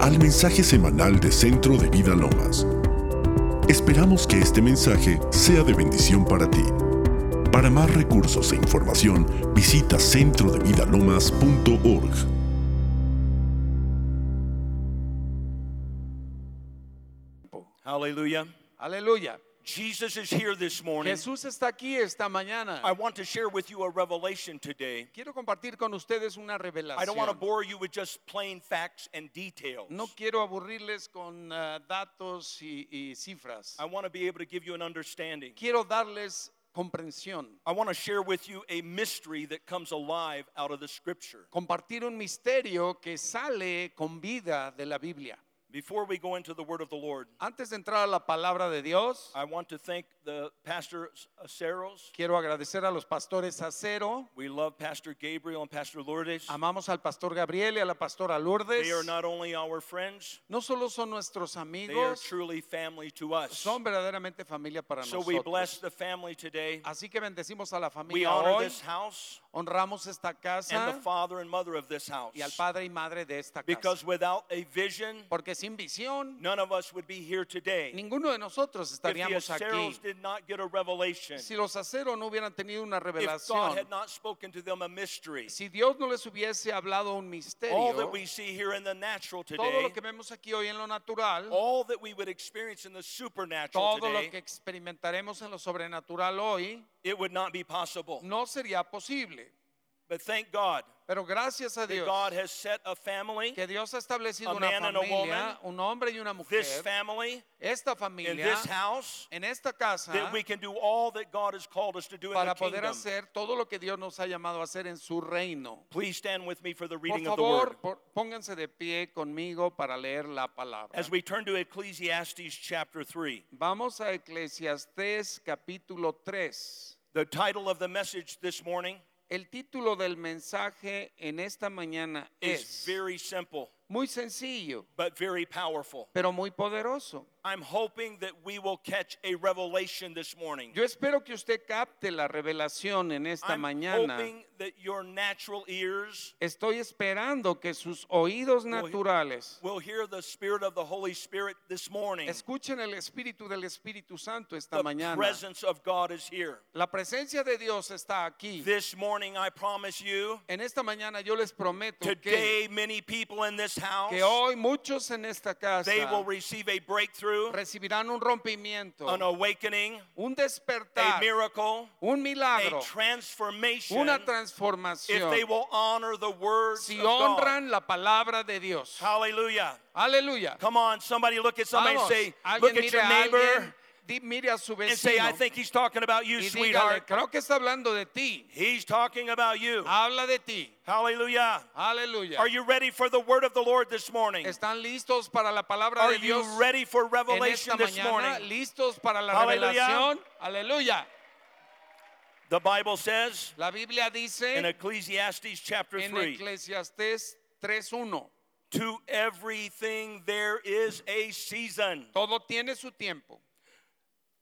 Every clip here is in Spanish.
al mensaje semanal de Centro de Vida Lomas. Esperamos que este mensaje sea de bendición para ti. Para más recursos e información, visita centrodevidalomas.org. Hallelujah. Aleluya. Jesus is here this morning. Jesús está aquí esta mañana. I want to share with you a revelation today. Quiero compartir con ustedes una I don't want to revelación. bore you with just plain facts and details. No quiero aburrirles con ah, datos y, y cifras. I want to be able to give you an understanding. Quiero darles comprensión. I want to share with you a mystery that comes alive out of the scripture. Compartir un misterio que sale con vida de la Biblia. Before we go into the word of the Lord, Antes de entrar a la palabra de Dios, I want to thank the pastor Aceros. quiero agradecer a los pastores Acero. We love Pastor Gabriel and Pastor Lourdes. Amamos al pastor Gabriel y a la pastora Lourdes. They are not only our friends, No solo son nuestros they are amigos, truly family to us. son verdaderamente familia para So we bless nosotros. the family today. Así que bendecimos a la We familia honor hoy, this house honramos esta and the casa father and mother of this house. y al padre y madre de esta Because casa. without a vision, Porque sin visión, none of us would be here today. ninguno de nosotros If the estaríamos aquí. Aceros did not get a revelation, Si los aceros no hubieran tenido una if God revelación, had not spoken to them a mystery, si Dios no les hubiese hablado un all that misterio, we see here in the natural todo today, lo que vemos aquí hoy en lo natural, all that we would experience in the supernatural todo lo today, que experimentaremos en lo sobrenatural hoy, it would not be possible. no sería posible. But thank God Pero gracias a that Dios God has set a family, que Dios ha establecido una man and a familia, un hombre y una mujer, this family, esta in this house, en esta casa, that we can do all that God has called us to do in the para poder kingdom. hacer todo lo que Dios nos ha llamado a hacer en su reino. Please stand with me for the Por reading of the word. favor, pónganse de pie conmigo para leer la palabra. As we turn to Ecclesiastes chapter 3, Vamos a Eclesiastés capítulo 3. the title of the message this morning El título del mensaje en esta mañana is es very simple muy sencillo, but very powerful. pero muy poderoso. I'm hoping that we will catch a revelation this morning. Yo espero que usted capte la revelación en esta I'm mañana. hoping that your natural ears Estoy esperando que sus oídos naturales will hear the Spirit of the Holy Spirit this morning. escuchen el espíritu del Espíritu Santo esta The mañana. presence of God is here. La presencia de Dios está aquí. This morning, I promise you, En esta mañana yo les prometo que, today, many people in this house, que hoy muchos en esta casa they will receive a breakthrough, recibirán un rompimiento, an awakening, un a despertar, miracle, un a milagro, transformation una if transformación. they will honor the words Si of God. honran la palabra de Dios. Hallelujah. Aleluya. Come on, somebody look at somebody and Vamos, say, alguien look at your a neighbor di- mire a su and say, I vecino think he's talking about you, dígale, sweetheart. creo que está hablando de ti. He's talking about you. Habla de ti. Hallelujah. Aleluya. Are you ready for the word of the Lord this morning? ¿Están listos para la palabra Are de you Dios ready for en revelation esta this morning? ¿Listos para la Aleluya. revelación? Aleluya. The Bible says La Biblia dice in Ecclesiastes chapter en 3 Eclesiastés 3.1, to everything there is a season, todo tiene su tiempo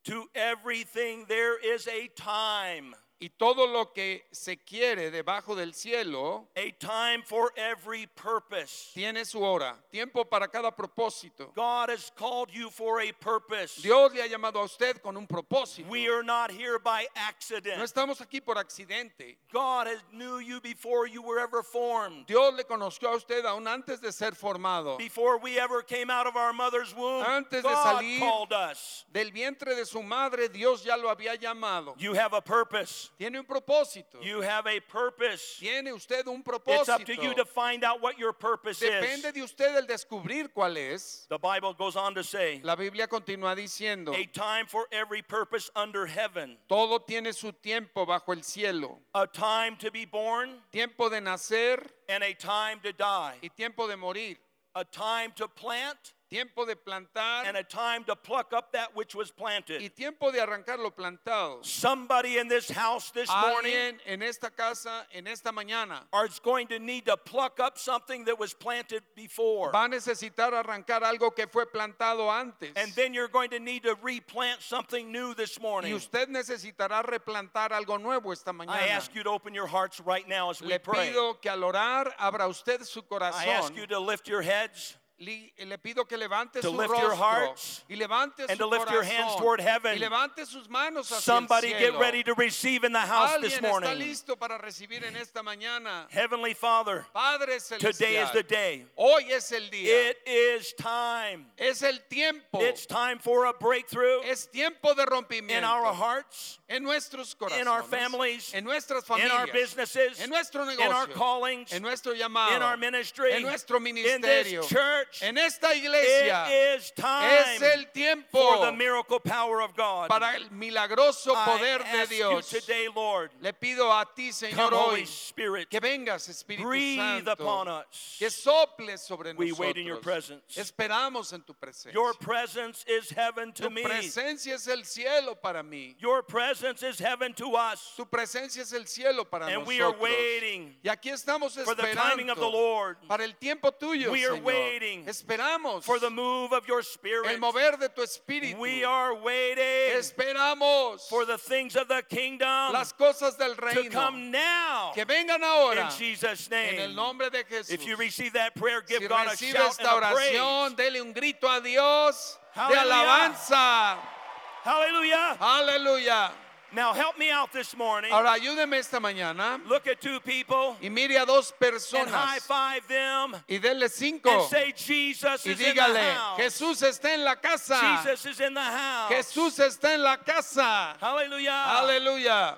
to everything there is a time. Y todo lo que se quiere debajo del cielo A time for every purpose. tiene su hora, tiempo para cada propósito. God has called you for a purpose. Dios le ha llamado a usted con un propósito. We are not here by No accident. estamos aquí por accidente. God has knew you before you were ever formed. Dios le conoció a usted aún antes de ser formado. Before we ever came out of our mother's womb, Antes de salir- called us. Del vientre de su madre Dios ya lo había llamado. You have a purpose. Tiene un propósito. You have a purpose. Tiene usted un It's up to you to find out what your purpose is. Depende de usted el descubrir cuál es. The Bible goes on to say, La Biblia continúa diciendo, a time for every purpose under heaven, todo tiene su tiempo bajo el cielo. a time to be born Tiempo de nacer and a time to die, y tiempo de morir. a time to plant tiempo de plantar and a time to pluck up that which was planted. y tiempo de arrancar lo plantado. Somebody in this house this morning Alguien en esta casa, en esta mañana, is going to need to pluck up something that was planted before. va a necesitar arrancar algo que fue plantado antes. And then you're going to need to replant something new this Y morning. usted necesitará replantar algo nuevo esta I ask you to open your hearts right now as we Le pray. pido que al orar abra usted su I ask you to lift your heads. Le pido que levante To su lift your rostro hearts y levante and su to lift your hands corazón toward heaven. y levante sus manos hacia Somebody el get cielo. ready to receive in the house this Alguien está morning. listo para recibir en esta mañana. Heavenly Father, Padre today is the day. hoy es el día. It is time. es el tiempo. It's time for a breakthrough es tiempo de in our hearts, en nuestros corazones, in our families, en nuestras in familias, our businesses, en nuestro in our callings, en nuestro llamado, in our ministry, en nuestro in ministerio, this church. en esta iglesia. It is time es el tiempo for the miracle power of God. para el milagroso poder I de ask Dios. you today, Lord, Le pido a ti, Señor, come, Holy hoy Spirit, que vengas, Espíritu breathe upon us. que soples sobre We nosotros. wait in your presence. Esperamos en tu presencia. Your presence is heaven to tu me. presencia es el cielo para mí. Your presence is heaven to us. Tu presencia es el cielo para And nosotros. we are waiting y aquí estamos for the timing of the Lord, para el tiempo tuyo, We are Señor. Waiting Esperamos for the move of your spirit. el mover de tu espíritu. We are waiting Esperamos for the things of the kingdom las cosas del to reino come now que vengan ahora in Jesus' en el name. nombre de Jesús. If you receive that prayer, give si God a shout esta and a praise. oración, dele un grito a Dios de Hallelujah. alabanza. Hallelujah. Aleluya. Now help me out this morning. Ahora ayúdeme esta mañana Look at two people y mire a dos and personas high five them y and cinco say, Jesus y is in the dígale, house. Jesús está en la casa. Jesus is in the house. Jesús está en la casa. Hallelujah. Aleluya.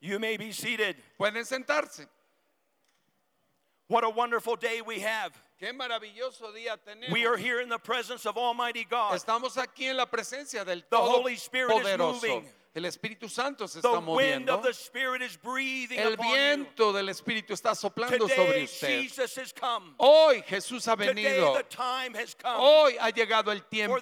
You may be seated. Pueden sentarse. What a wonderful day we have. Qué maravilloso día tenemos. We are here in the presence of Almighty God. Estamos aquí en la presencia del The Holy Spirit is moving. El Espíritu Santo se está moviendo. El viento del Espíritu está soplando sobre usted. Hoy Jesús ha venido. Hoy ha llegado el tiempo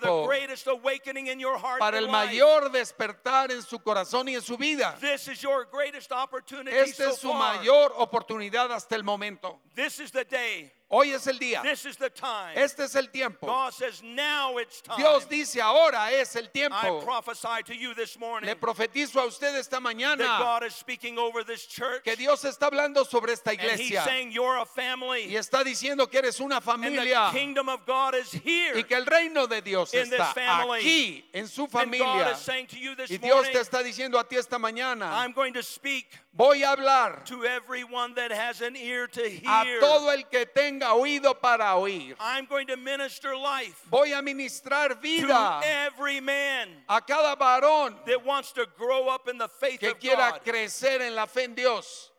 para el mayor despertar en su corazón y en su vida. Esta so es su mayor oportunidad hasta el momento. This is the day. Hoy es el día. This is the time. Este es el tiempo. God says, now it's time. Dios dice, ahora es el I tiempo. prophesy to you this morning Le profetizo a usted esta that mañana God is speaking over this church. que Dios está hablando sobre esta and He's iglesia saying, You're a y family. está diciendo que eres una And familia the kingdom of God is here. y que el reino de Dios in this está family. aquí en su and God familia. is saying to you this Y Dios morning, te está diciendo a ti esta mañana, I'm going to speak voy a hablar to everyone that has an ear to a hear. todo el que tenga oído para oír. I'm going to minister life Voy a ministrar to vida every man a cada varón that wants to grow up in the faith que of quiera God. crecer en la fe en Dios.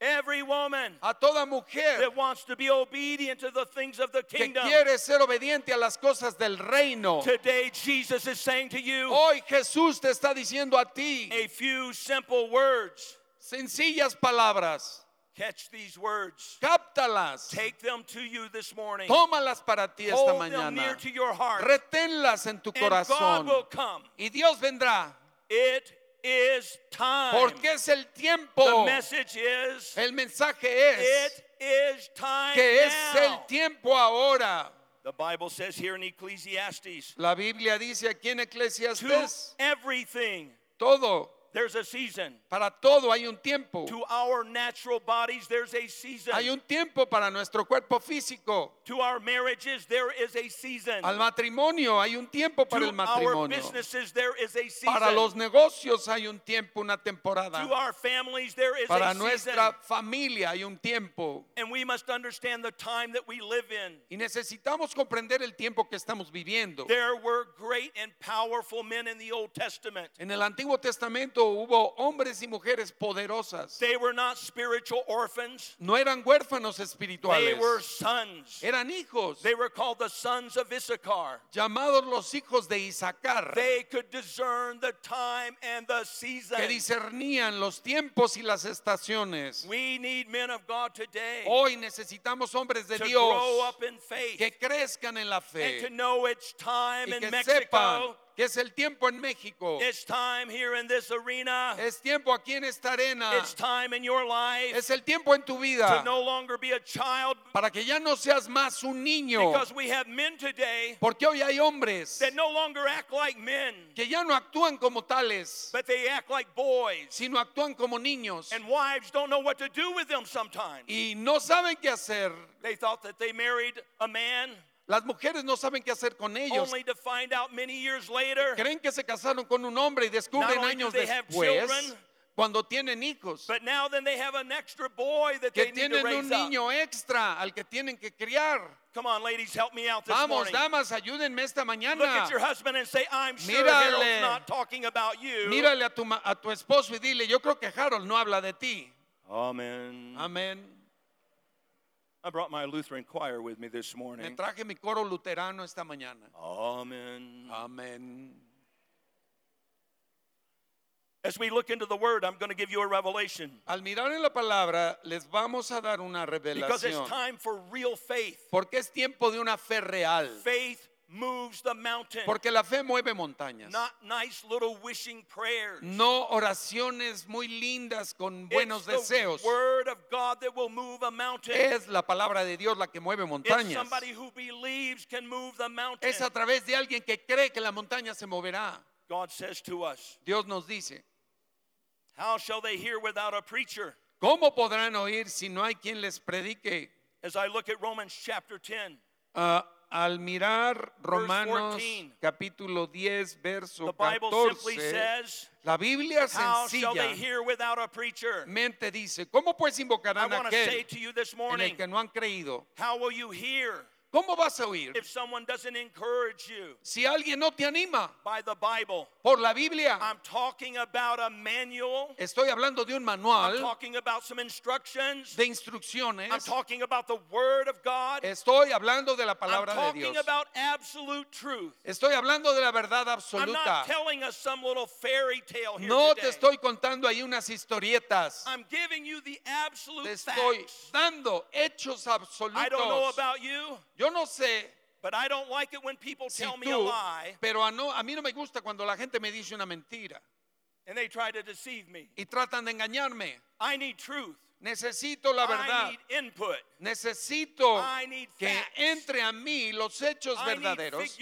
Every woman A toda mujer that wants to be obedient to the things of the que kingdom. quiere ser obediente a las cosas del reino. Today, Jesus is saying to you Hoy Jesús te está diciendo a ti a few simple words. Sencillas palabras. Catch these words. Cáptalas. Take them to you this morning. Tómalas para ti esta Hold them near mañana. to your heart. Reténlas en tu And God corazón. will come. Y Dios vendrá. It is time. Porque es el The tiempo. message is El mensaje es it is time que es el tiempo ahora. The Bible says here in Ecclesiastes, La Biblia dice aquí en to Eclesiastes, everything todo, there's a season. para todo hay un tiempo. To our natural bodies, there's a season. Hay un tiempo para nuestro cuerpo físico. To our marriages, there is a season. Al matrimonio hay un tiempo para to el our matrimonio. businesses, there is a season. Para los negocios hay un tiempo, una temporada. to our families, there is Para a season. nuestra familia hay un tiempo. And we must understand the time that we live in. Y necesitamos comprender el tiempo que estamos viviendo. There were great and powerful men in the Old Testament. En el Antiguo Testamento hubo hombres y mujeres poderosas. They were not spiritual orphans. No eran huérfanos They espirituales. were sons. Eran hijos They were called the sons of Issachar. llamados los hijos de Isaacar. They could discern the time and the season. que discernían los tiempos y las estaciones. We need men of God today Hoy necesitamos hombres de to Dios grow up in faith que crezcan en la and to fe know it's time y in que Mexico sepan que es el tiempo en México. It's time here in this arena. Es tiempo aquí en esta arena. It's time in your life Es el tiempo en tu to vida no longer be a child para que ya no seas más un niño. because we have men today Porque hoy hay hombres that no longer act like men, que ya no actúan como tales, but they act like boys. sino actúan como niños. And wives don't know what to do with them sometimes. Y no saben qué hacer. They thought that they married a man Las mujeres no saben qué hacer con ellos. only to find out many years later. Creen que se casaron con un hombre y descubren años después, children, cuando tienen hijos, But now then they have an extra boy that que they need to tienen raise un up. niño extra al que tienen que criar. Come on, ladies, help me out this Vamos, morning. damas, ayúdenme esta Look at mañana. your husband and say, I'm sure Mírale. Harold's not talking about you. Mírale a tu, a tu esposo y dile, yo creo que Harold no habla de ti. Amen. Amén. I brought my Lutheran choir with me this Me morning. traje mi coro luterano esta mañana. Amen. Amén. As we look into the Word, I'm going to give you a revelation Al mirar en la palabra, les vamos a dar una because it's time for real faith. Porque es tiempo de una fe real. Faith moves the mountain, Porque la fe mueve montañas. not nice little wishing prayers. No oraciones muy lindas con buenos it's the deseos. Word of God that will move a mountain. Es la palabra de Dios la que mueve It's montañas. somebody who believes can move the mountain. Es a través de alguien que cree que la montaña se moverá. God says to us, Dios nos dice, How shall they hear without a preacher? ¿cómo podrán oír si no hay quien les predique? As I look at Romans chapter 10, Ah, al mirar Romanos 14. capítulo 10, verso the Bible simply 14, says, la Biblia How shall they sencilla hear without a preacher? mente dice, ¿cómo pues invocarán a want to say aquel to you this en morning, el que no han creído? how will you hear ¿Cómo vas a oír if someone doesn't encourage you si alguien no te anima by the Bible? por la Biblia? I'm talking about a manual. Estoy hablando de un I'm manual talking about some instructions. de I'm instrucciones. talking about the Word of God. Estoy hablando de la I'm palabra de talking Dios. about absolute truth. Estoy hablando de la verdad I'm absoluta. not telling us some little fairy tale here No today. te estoy contando ahí unas historietas. I'm giving you the absolute Te estoy facts. dando hechos I don't know absolutos. about you, Yo no sé but I don't like it when people si tell me a tú, lie pero a, no, a mí no me gusta cuando la gente me dice una mentira and they try to deceive me. y tratan de engañarme. I need truth. Necesito la I verdad. Necesito que entre a mí los hechos verdaderos.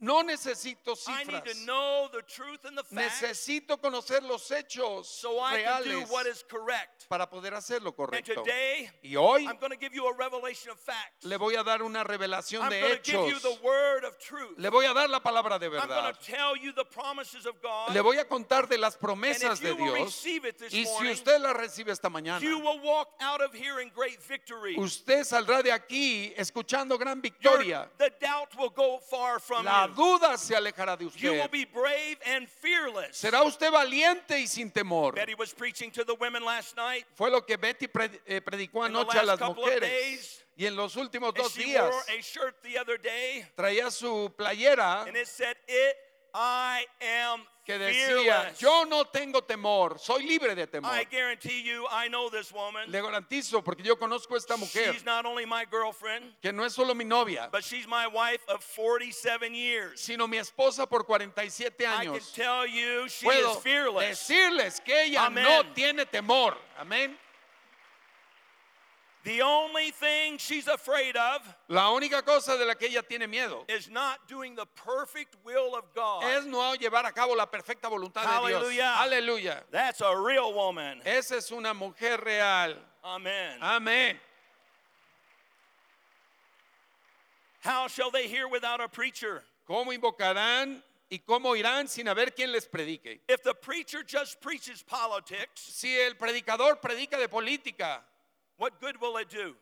No necesito cifras. to know the truth and the facts Necesito conocer los hechos so I can do reales what is correct. para poder hacer lo correcto. today, Y hoy I'm going to give you a revelation of facts. le voy a dar una revelación I'm de hechos. the word of truth. Le voy a dar la palabra de I'm going verdad. to tell you the promises of God. Le voy a contar de las promesas de Dios. Y si usted la recibe esta mañana, you will walk out of here in great victory. usted saldrá de aquí escuchando gran victoria. the doubt will go far from La you. duda se alejará de You will usted. be brave and fearless. Será usted valiente y sin temor. Betty was preaching to the women last night. Fue lo que Betty eh, predicó anoche a las mujeres. Y en los últimos dos días wore a shirt the other day, traía su playera and it said, "It, I am que decía, fearless." yo no tengo temor, soy libre de temor. I guarantee you, I know this woman. Le garantizo, porque yo conozco a esta mujer, She's not only my girlfriend, que no es solo mi novia, but she's my wife of 47 years. sino mi esposa por 47 I can años. tell you, she Puedo is fearless. decirles que ella no tiene temor. Amén. The only thing she's afraid of La única cosa de la que ella tiene miedo is not doing the perfect will of God. es no llevar a cabo la perfecta voluntad de Dios. Aleluya. Aleluya. That's a real woman. Esa es una mujer real. Amen. Amén. How shall they hear without a preacher? ¿Cómo invocarán y cómo irán sin haber quien les predique? If the preacher just preaches politics, Si el predicador predica de política, what good will it do?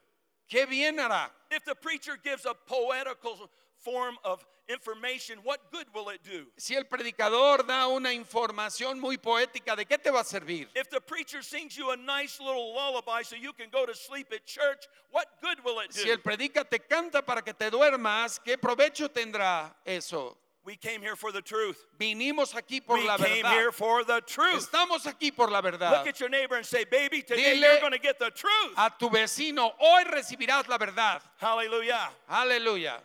¿qué bien hará? If the preacher gives a poetical form of information, what good will it do? Si el predicador da una información muy poética, ¿de qué te va a servir? If the preacher sings you a nice little lullaby so you can go to sleep at church, what good will it do? Si el predica te canta para que te duermas, ¿qué provecho tendrá eso? We came here for the truth. Vinimos aquí por we la came here for the truth. Estamos aquí por la verdad. Look at your neighbor and say, baby, today Dile- you're going to get the truth. A tu vecino, hoy recibirás la verdad. Hallelujah. Aleluya.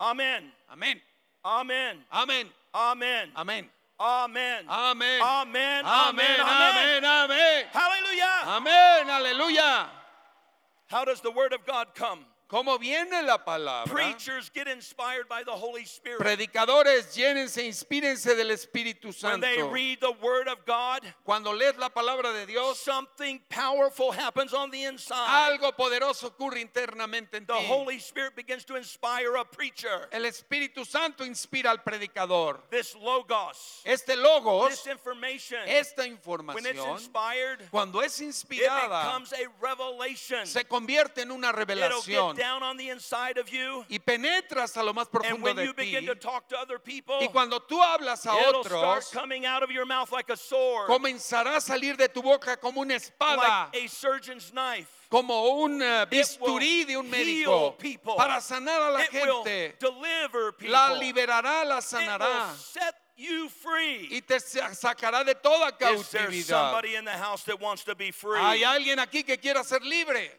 Amen. Amén. Amen. Amén. Amen. Amén. Amen. Amén. Amen. Amén. Amén. Amén. Hallelujah. Amén. Aleluya. How does the word of God come? ¿Cómo viene la palabra? Preachers get inspired by the Holy Spirit. Predicadores, llénense, inspírense del Espíritu When they Santo. read the word of God, Cuando lees la palabra de Dios, something powerful happens on the inside. algo poderoso ocurre internamente en The ti. Holy Spirit begins to inspire a preacher. El Espíritu Santo inspira al predicador. This logos, Este logos, this information, esta when it's información, inspired, cuando es it inspirada, becomes a revelation. se convierte en una revelación down on the inside of you. y penetra hasta lo más And profundo when de you begin to talk to other people, Y cuando tú hablas a it'll start otros, coming out of your mouth like a sword, comenzará a salir de tu boca como una espada, like a surgeon's knife. como un eh, bisturí de un médico para sanar a la It gente. La liberará, la sanará will set you free. y te sa- sacará de toda cautividad. Hay alguien aquí que quiera ser libre.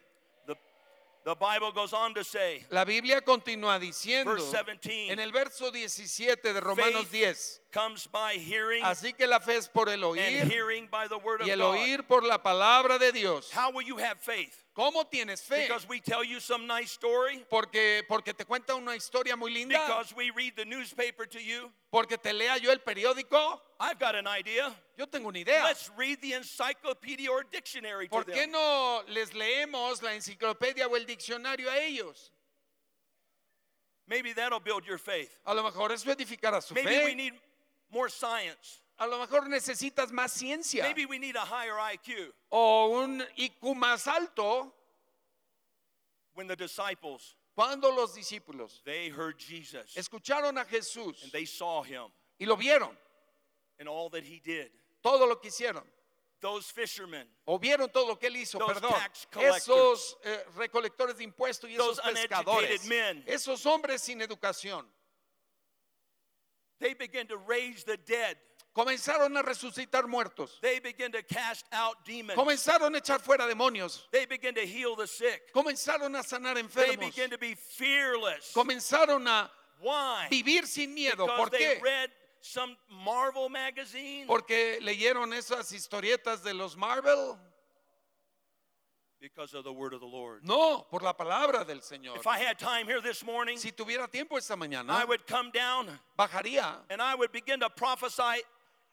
The, Bible goes on to say, La Biblia continúa diciendo verse 17, en el verso 17 de Romanos Faith 10. comes by hearing, Así que la fe es por el and oír hearing by the word y el God. oír por la palabra de Dios. How will you have faith? ¿Cómo tienes fe? Because we tell you some nice story? Porque, porque te cuenta una historia muy linda. Because we read the newspaper to you? Porque te lea yo el periódico. I've got an idea. Yo tengo una idea. Let's read the encyclopedia or dictionary to ¿Por qué them. no les leemos la enciclopedia o el diccionario a ellos? Maybe that'll build your faith. A lo mejor eso edificará su Maybe we fe. need more science. A lo mejor necesitas más ciencia Maybe we need a higher IQ. o un IQ más alto. When the disciples, Cuando los discípulos they heard Jesus escucharon a Jesús and they saw him y lo vieron, and all that he did. todo lo que hicieron, Those fishermen, o vieron todo lo que él hizo, Those perdón, tax esos eh, recolectores de impuestos y esos pescadores, men. esos hombres sin educación, they began to raise the dead. Comenzaron a resucitar muertos, They began to cast out demons. comenzaron a echar fuera demonios, They began to heal the sick. comenzaron a sanar They enfermos, began to be fearless. comenzaron a Why? vivir sin miedo. Because ¿Por they qué? read some Marvel magazine. Porque leyeron esas historietas de los Marvel. Because of the word of the Lord. No, por la palabra del Señor. If I had time here this morning, Si tuviera tiempo esta mañana, I would come down bajaría and I would begin to prophesy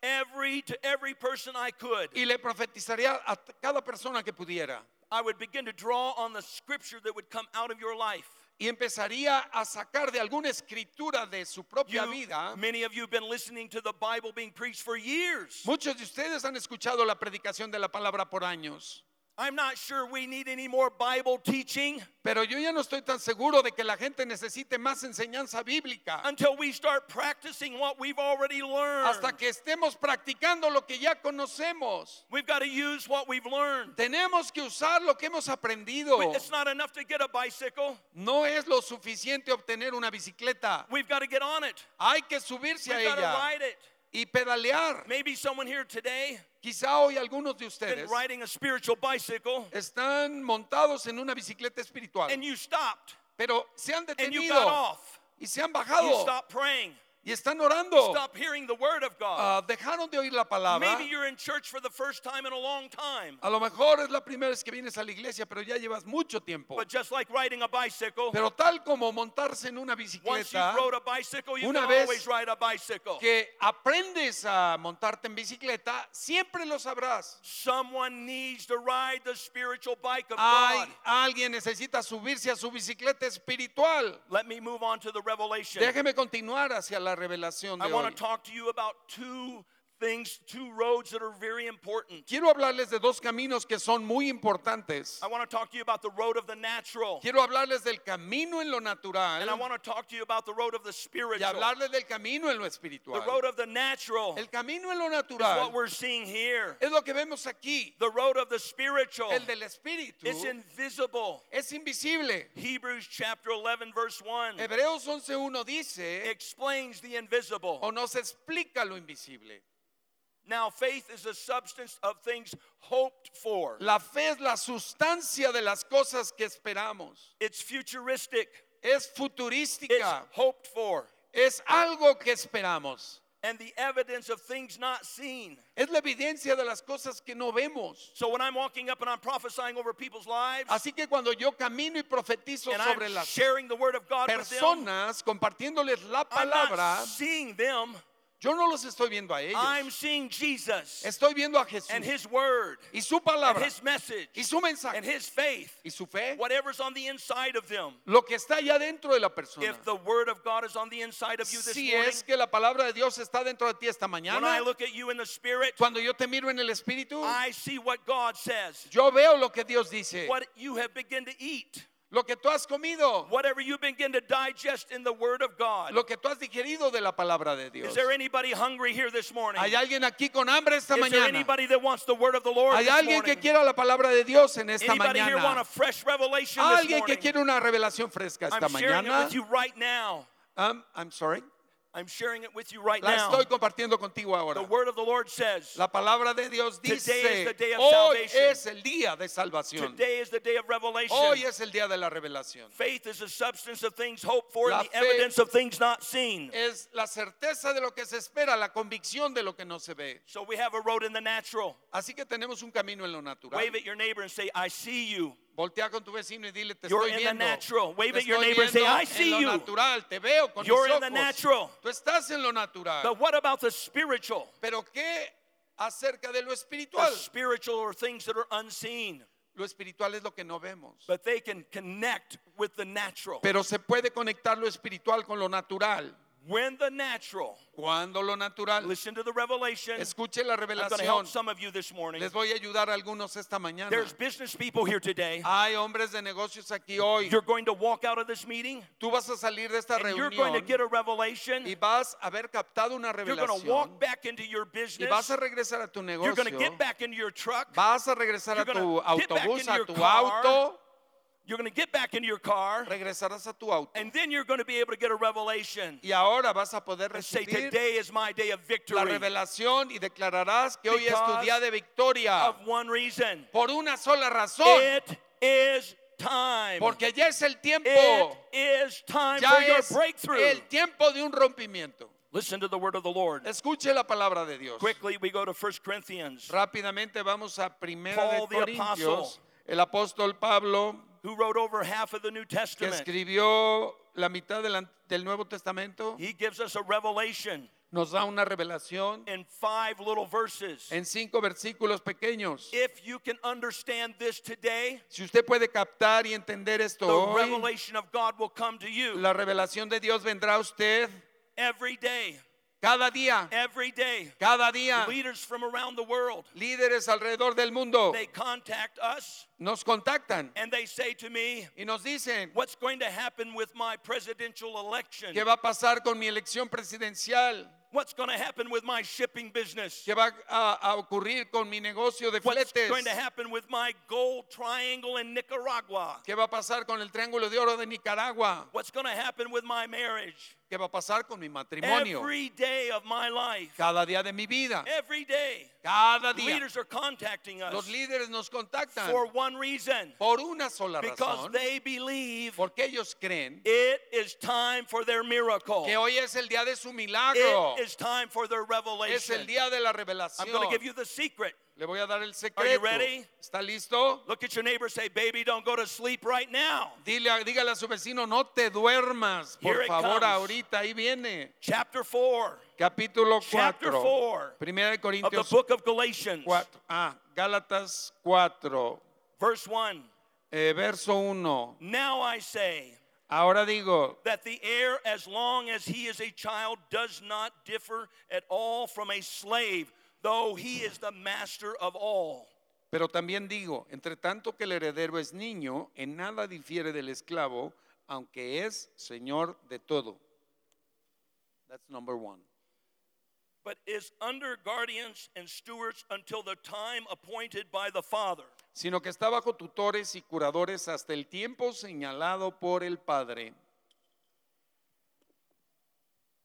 every to every person I could. y le profetizaría a cada persona que pudiera. I would begin to draw on the scripture that would come out of your life. Y empezaría a sacar de alguna escritura de su propia You- vida. many of you have been listening to the Bible being preached for years. Muchos de ustedes han escuchado la predicación de la palabra por años. I'm not sure we need any more Bible teaching Pero yo ya no estoy tan seguro de que la gente necesite más enseñanza bíblica. until we start practicing what we've already learned. Hasta que estemos practicando lo que ya conocemos. We've got to use what we've learned. Tenemos que usar lo que hemos aprendido. It's not enough to get a bicycle. No es lo suficiente obtener una bicicleta. We've got to get on it. Hay que subirse a We've got to ella ride it. Y pedalear. Maybe someone here today Quizá hoy algunos de been ustedes riding a spiritual bicycle están montados en una bicicleta espiritual, and you stopped pero se han and you detenido got off. y se han You bajado stopped praying. Y están orando. Stop hearing the word of God. Ah, dejaron de oír la palabra. Maybe you're in church for the first time in a long time. A lo mejor es la primera vez que vienes a la iglesia, pero ya llevas mucho tiempo. But just like riding a bicycle, Pero tal como montarse en una once you bicicleta, rode a bicycle, you una can vez always ride a bicycle. que aprendes a montarte en bicicleta, siempre lo sabrás. Someone needs to ride the spiritual bike of Hay, God. alguien necesita subirse a su bicicleta espiritual. Let me move on to the revelation. Déjeme continuar hacia la revelación I de want hoy. to talk to you about two things, two roads that are very important. Quiero hablarles de dos caminos que son muy importantes. I want to talk to you about the road of the natural. Quiero hablarles del camino en lo natural And I want to talk to you about the road of the spiritual. y hablarles del camino en lo espiritual. The road of the natural El camino en lo natural. is what we're seeing here. es lo que vemos aquí. The road of the spiritual El del espíritu is invisible. es invisible. Hebrews chapter 11 verse 1 Hebreos 11.1 dice explains the invisible. o nos explica lo invisible. Now faith is the substance of things hoped for. La fe es la sustancia de las cosas que esperamos. It's futuristic. Es It's futurística. hoped for. Es algo que esperamos. and the evidence of things not seen. Es la evidencia de las cosas que no vemos. So when I'm walking up and I'm prophesying over people's lives, Así que cuando yo camino y profetizo and sobre I'm las sharing the word of God with them, personas, compartiéndoles la I'm palabra, not seeing them. Yo no los estoy viendo a I'm seeing Jesus Estoy viendo a Jesús and His Word y su and His message y su and His faith, y su fe, whatever's on the inside of them. lo que está allá dentro de la persona. If the Word of God is on the inside of you this Si morning, es que la palabra de Dios está dentro de ti esta when I look at you in the Spirit, cuando yo te miro en el Espíritu, I see what God says, yo veo lo que Dios dice, what you have begun to eat, lo que tú has comido, whatever you begin to digest in the Word of God. lo que tú has digerido de la palabra de Dios. Is there anybody hungry here this morning? ¿Hay alguien aquí con hambre esta Is there mañana? anybody that wants the Word of the Lord ¿Hay this alguien que quiera la palabra de Dios en esta Anybody here want a mañana? fresh revelation this ¿Alguien que morning? quiere una revelación fresca esta I'm sharing it mañana? with you right now. Um, I'm sorry. I'm sharing it with you right La now. estoy compartiendo contigo The word of the Lord says, La palabra de Dios Today is dice, the day of hoy salvation. es el día de salvación. today is the day of revelation. Hoy es el día de la revelación. Faith is the substance of things hoped for La and the evidence of things not seen. Es la certeza de lo que se espera, la convicción de lo que no se ve. So we have a road in the natural. Así que tenemos un camino en lo natural. Wave at your neighbor and say, I see you. Voltea con tu vecino y dile, te You're estoy in the viendo. natural. Wave Te at your estoy neighbor and say, viendo "I en see lo you." natural, te veo con You're mis in the ojos. natural. Tú estás en lo natural. But what about the spiritual? Pero ¿qué acerca de lo The espiritual? spiritual are things that are unseen, Lo espiritual es lo que no vemos. but they can connect with the natural. Pero se puede conectar lo espiritual con lo natural. When the natural, Cuando lo natural. listen to the revelation. Escuche la I'm going to help revelación. some of you this morning. Les voy a ayudar a algunos esta mañana. There's business people here today. Hay hombres de negocios aquí hoy. You're going to walk out of this meeting Tú vas a salir de esta and you're going to reunión get a revelation. y vas a haber captado una You're going to walk revelación back into your y business. vas a regresar a tu You're going to negocio. get back into your truck. Vas a regresar You're a tu autobús, a tu car. auto. You're going to get back into your car. Regresarás a tu auto. And then you're going to be able to get a revelation Y ahora vas a poder and say, recibir Today is my day of la revelación y declararás que hoy es tu día de victoria. Of one reason. Por una sola razón. It is time. Porque ya es el tiempo. It is time Ya for your es breakthrough. el tiempo de un rompimiento. Listen to the word of the Lord. Escuche la palabra de Dios. Quickly, we go to 1 Corinthians, Rápidamente vamos a Primera Paul de the Corintios. apostle. El apóstol Pablo who wrote over half of the New que Testament. escribió la mitad del, An- del Nuevo Testamento He gives us a revelation nos da una revelación in five little verses. en cinco versículos pequeños. If you can understand this today, Si usted puede captar y entender esto the hoy, revelation of God will come to you la revelación de Dios vendrá a usted every day. Cada día, Every day. cada día. Leaders from around the world, Líderes alrededor del mundo they contact us nos contactan and they say to me, y nos dicen What's going to happen with my presidential election? qué va a pasar con mi elección presidencial, What's going to happen with my shipping business? qué va a, ocurrir con mi negocio de What's fletes, going to happen with my gold triangle in Nicaragua? qué va a pasar con el Triángulo de Oro de Nicaragua, What's going to happen with my marriage? Qué va a pasar con mi matrimonio, Every day of my life. cada día de mi vida, Every day. cada día. Leaders are contacting us Los líderes nos contactan for one reason por una sola because razón, they believe porque ellos creen it is time for their miracle. que hoy es el día de su milagro, It is time for their es el día de la I'm revelación. going to give you the secret. Le voy a dar el Are you secreto. ready? ¿Está listo? Look at your neighbor say, Baby, don't go to sleep right now. Dile, dígale a su vecino, no te duermas, por Here favor, comes. ahorita, ahí viene. Chapter 4 Capítulo Chapter 4. 4 Primera de of the Corintios book of Galatians, 4. Ah, Gálatas 4, verse 1. eh, verso 1. Now I say Ahora digo, that the heir, as long as he is a child, does not differ at all from a slave, though he is the master of all. pero también digo, entre tanto que el heredero es niño, en nada difiere del esclavo, aunque es señor de todo. That's number one. but is under guardians and stewards until the time appointed by the Father. Sino que está bajo tutores y curadores hasta el tiempo señalado por el Padre.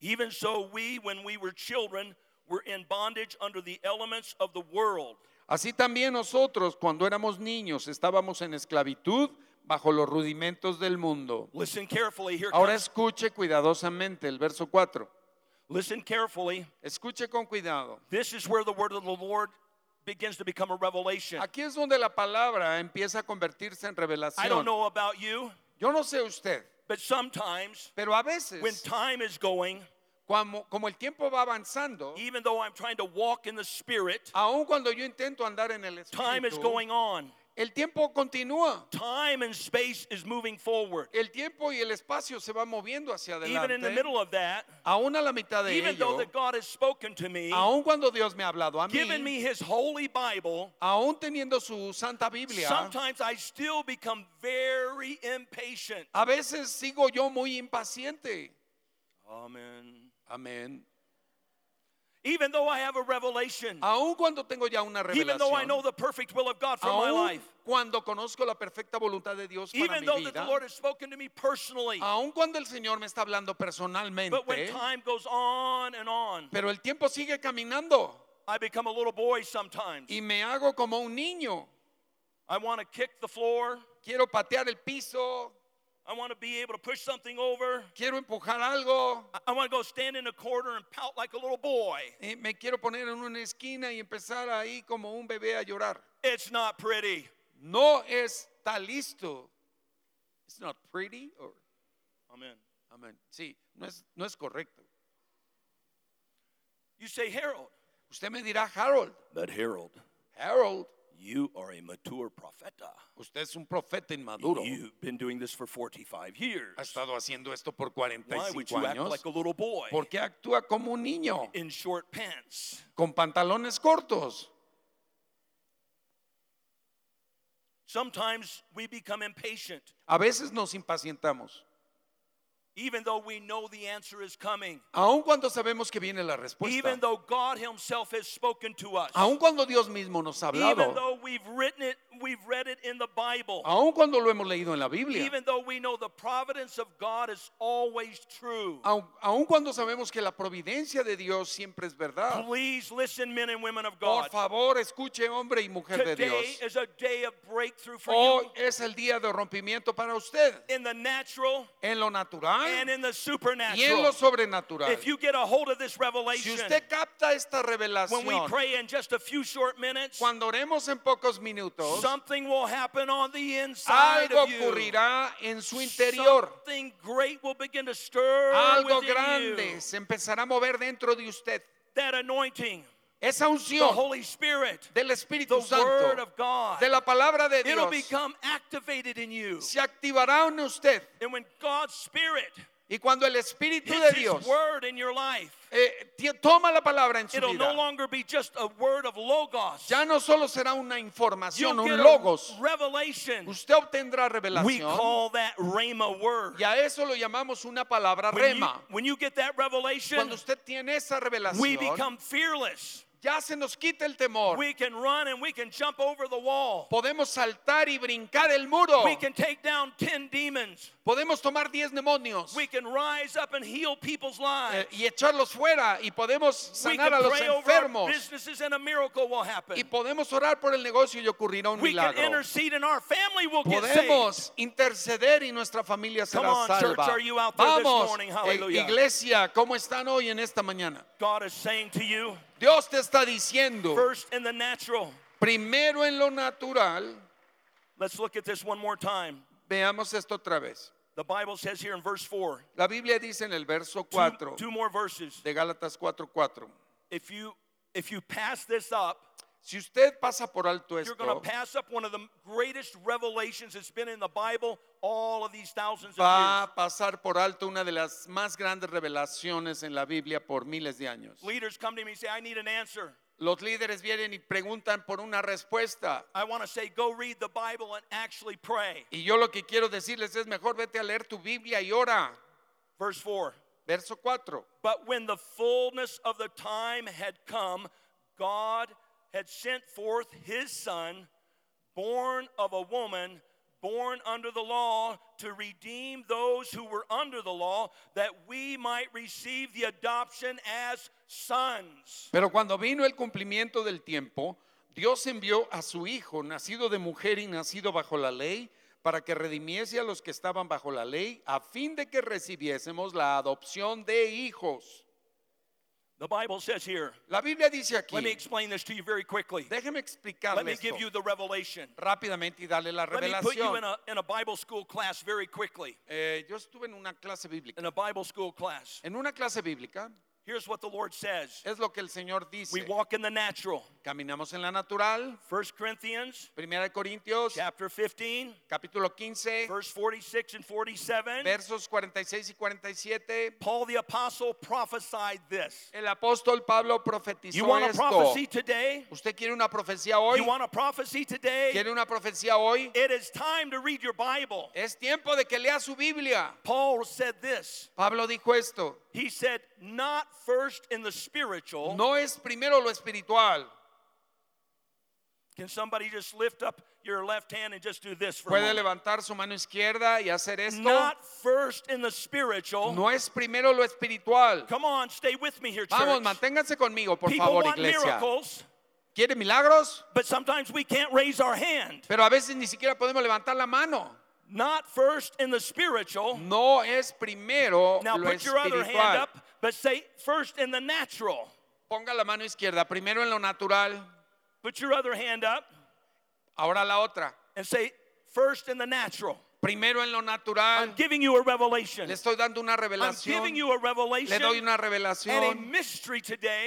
Even so, we, when we were children, were in bondage under the elements of the world. Así también nosotros, cuando éramos niños, estábamos en esclavitud bajo los rudimentos del mundo. Listen carefully. Here Ahora comes, escuche cuidadosamente el verso 4. Listen carefully. Escuche con cuidado. This is where the word of the Lord begins to become a revelation. Aquí es donde la palabra empieza a convertirse en I don't revelación. know about you, Yo no sé usted, but sometimes pero a veces, when time is going, como, como el tiempo va avanzando, even though I'm trying to walk in the spirit, aun cuando yo intento andar en el time is espíritu, going on. el tiempo continúa. Time and space is moving forward. El tiempo y el espacio se van moviendo hacia Even in the adelante. middle of that, Aún a la mitad de even though ello, that God has spoken to me, aun cuando Dios me ha hablado a given mí, me his holy Bible, aún teniendo su Santa Biblia, sometimes I still become very impatient. a veces sigo yo muy impaciente. Amen. Amén. Even though I have a revelation, Aun cuando tengo ya una even though I know revelación, the perfect will of God for my life, cuando conozco la perfecta voluntad de Dios para even mi though that the vida, Lord has spoken to me personally, aun cuando el Señor me está hablando personalmente, but when time goes on and on, pero el tiempo sigue caminando I become a little boy sometimes. y me hago como un niño. I want to kick the floor. Quiero patear el piso, I want to be able to push something over. quiero empujar algo, I- I want to go stand in a corner and pout like a little boy. eh, me quiero poner en una esquina y empezar ahí como un bebé a llorar. It's not pretty. No está listo. It's not pretty or Amen. Amén. Sí, no es, no es correcto. You say, Harold. Usted me dirá, Harold, But Harold, Harold, you are a mature profeta. usted es un profeta inmaduro. You've been doing this for 45 years. Ha estado haciendo esto por Why would 45 you act años. like a little boy ¿Por qué actúa como un niño in short pants? con pantalones cortos? Sometimes we become impatient, A veces nos impacientamos, even though we know the answer is coming. aun cuando sabemos que viene la Even respuesta, though God Himself has spoken to us. aun cuando Dios mismo nos ha Even hablado, though we've written it, we've read it in the Bible. aun cuando lo hemos leído en la Biblia, Even though we know the providence of God is always true. aun, aun cuando sabemos que la providencia de Dios siempre es verdad. Please listen, men and women of Por God. favor, escuche hombre y mujer de Today Dios. is a day of breakthrough for Hoy you es el día de rompimiento para usted in the natural en lo natural and in the y en lo supernatural. sobrenatural. If you get a hold of this Si usted capta esta when we revelación, pray in just a few short minutes, cuando oremos en pocos minutos, something will happen on the inside algo of you. ocurrirá en su interior. Something great will begin to stir Algo grande you. se empezará a mover dentro de usted. That anointing, Esa the unción Holy Spirit, del the Espíritu Word Santo, of God, de la palabra de it'll Dios, become activated in you. se activará en usted. And when God's Spirit Y cuando el Espíritu de Dios Word in your life, eh, toma la palabra en su it'll no vida, longer be just a word of logos. ya no solo será una información, un logos. revelation. Usted obtendrá We revelación. call that Rhema word. Y a eso lo llamamos una palabra When you, rema. when you get that revelation, Cuando usted tiene esa we revelación, become fearless. Ya se nos quita el temor. We can run and we can jump over the wall. Podemos saltar y brincar el muro. We can take down 10 demons. Podemos tomar 10 demonios We can rise up and heal people's eh, lives. y echarlos fuera y podemos sanar a los enfermos businesses and a miracle will happen. y podemos orar por el negocio y ocurrirá un We can milagro. intercede and our family will get saved. Podemos interceder y nuestra familia Come será on, church, salva. are you out there this Vamos, morning? eh, Hallelujah. iglesia, ¿cómo están hoy en esta mañana? God is saying to you, Dios te está diciendo, first in the natural. primero en lo natural, Let's look at this one more time. veamos esto otra vez. The Bible says here in verse 4, La Biblia dice en el verso two, 4 two more verses. de Gálatas 4:4. If you if you pass this up, Si usted pasa por alto you're going to esto, pass up one of the greatest revelations that's been in the Bible all of these thousands of va years. a pasar por alto una de las más grandes revelaciones en la Biblia por miles de años. Leaders come to me and say, I need an answer. Los líderes vienen y preguntan por una respuesta. I want to say, go read the Bible and actually pray. Y yo lo que quiero decirles es mejor vete a leer tu Biblia y ora. Verse 4. Verso 4. But when the fullness of the time had come, God had sent forth his son, born of a woman, born under the law, to redeem those who were under the law, that we might receive the adoption as sons. Pero cuando vino el cumplimiento del tiempo, Dios envió a su Hijo, nacido de mujer y nacido bajo la ley, para que redimiese a los que estaban bajo la ley, a fin de que recibiésemos la adopción de hijos. The Bible says here, La Biblia dice aquí, let me explain this to you very quickly. déjeme Let me esto give you the revelation. rápidamente y darle la Let me put you in a, in a Bible school class very quickly. Eh, yo estuve en una clase bíblica. In a Bible school class. En una clase bíblica Here's what the Lord says es lo que el Señor dice. We walk in the natural. Caminamos en la natural. 1 Corinthians Primera de Corintios, chapter 15, capítulo 15, verse 46 and 47. versos 46 y 47. Paul the apostle prophesied this. El apóstol Pablo You profetizó want a esto. prophecy today? ¿Usted quiere una profecía hoy? You want a prophecy today? ¿Quiere una profecía hoy? It is time to read your Bible. Es tiempo de que lea su Biblia. Paul said this. Pablo dijo esto. He said, not first in the spiritual. No es primero lo espiritual. Can somebody just lift up your left hand and just do this for Puede levantar su mano izquierda y hacer esto. Not first in the spiritual. No es primero lo espiritual. Come on, stay with me here, Vamos, church. manténganse conmigo, por People favor, want iglesia. miracles, ¿Quiere milagros? but sometimes we can't raise our hand. Pero a veces ni siquiera podemos levantar la mano. Not first in the spiritual. No es primero Now lo put your other hand espiritual. up, but say first in the natural. Ponga la mano izquierda, primero en lo natural, Put your other hand up ahora la otra. and say first in the natural. Primero en lo natural. I'm giving you a revelation. Le estoy dando una I'm revelación. giving you a Le revelation doy una and a revelación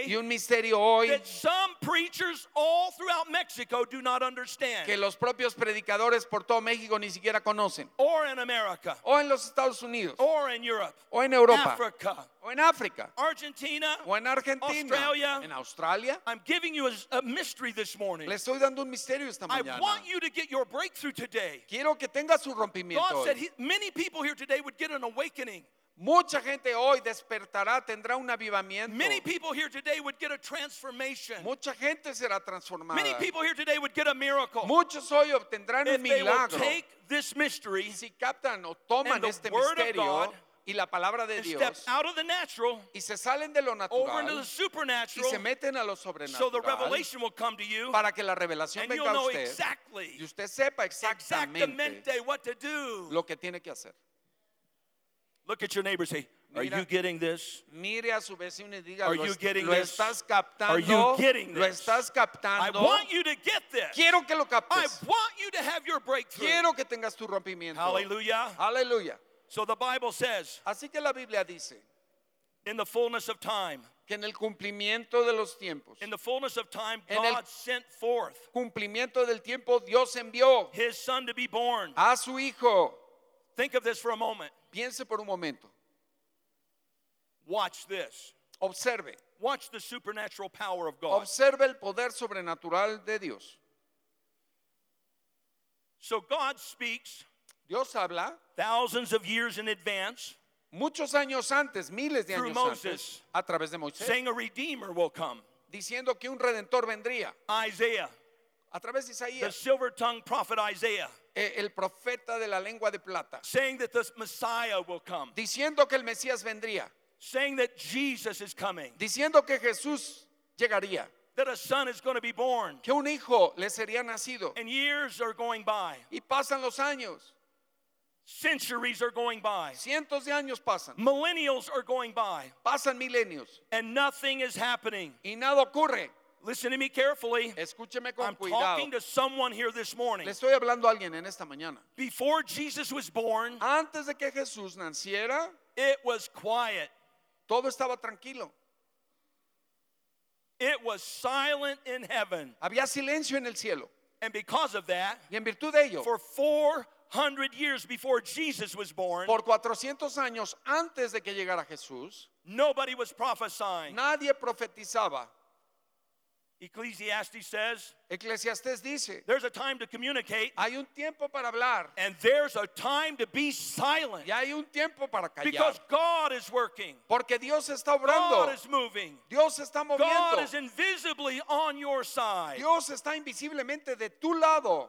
y un misterio hoy that some preachers all throughout Mexico do not que understand los propios predicadores por todo México ni siquiera conocen. or in America O en los Estados Unidos, or in Europe, o en Europa, Africa, o en África, Argentina. o en Argentina, Australia. en Australia. I'm giving you a, a mystery this morning. Le estoy dando un misterio esta I want you to get your breakthrough today. Quiero que tenga su rompimiento. God said he, many people here today would get an awakening. Mucha gente hoy despertará, tendrá un avivamiento. Many people here today would get a transformation. Mucha gente será transformada. Many people here today would get a miracle. Muchos hoy obtendrán un If they will take this mystery si captan o toman and the este word of God y la palabra de Dios out of the natural y se salen de lo natural y se meten a lo so the sobrenatural will come to you para que la revelación venga a usted exactly, y usted sepa exactamente what to do. lo que tiene que hacer. Look at your neighbor and say, Are you getting this? Mire a su vecino y diga, Are lo, you getting lo this? estás Are you captando, getting lo this? estás I captando. want you to get this. Quiero que lo I captes. want you to have your breakthrough. Quiero que tengas tu rompimiento. Hallelujah. Aleluya. So the Bible says, Así que la Biblia dice in the fullness of time, que en el cumplimiento de los tiempos, in the fullness of time, En el- God sent forth cumplimiento del tiempo, Dios envió his son to be born. a su hijo. Think of this for a moment. Piense por un momento. Watch this. Observe. Watch the supernatural power of God. Observe el poder sobrenatural de Dios. So God speaks Dios habla thousands of years in advance, muchos años antes, miles de años Moses. antes, a través de Moisés, saying a redeemer will come. diciendo que un redentor vendría. Isaiah, A través de the Isaías, silver tongued prophet Isaiah, eh, el profeta de la lengua de plata, saying that the Messiah will come, diciendo que el Mesías vendría, saying that Jesus is coming, diciendo que Jesús llegaría, that a son is going to be born, que un hijo le sería nacido. and years are going by, Y pasan los años, centuries are going by, cientos de años pasan, millennials are going by, pasan milenios and nothing is happening. y nada ocurre. Listen to me carefully. Escúcheme con I'm cuidado. talking to someone here this morning. Le estoy hablando a alguien en esta mañana. Before Jesus was born, Antes de que Jesús naciera, it was quiet. todo estaba tranquilo. It was silent in heaven. Había silencio en el cielo. And because of that, Y en virtud de ello, for 400 years before Jesus was born, por 400 años antes de que llegara Jesús, nobody was prophesying. nadie profetizaba. Ecclesiastes says Eclesiastés dice, there's a time to communicate hay un tiempo para hablar and there's a time to be silent y hay un tiempo para callar. because God is working. Porque Dios está God obrando. is moving. Dios está God moviendo. is invisibly on your side. Dios está invisiblemente de tu lado.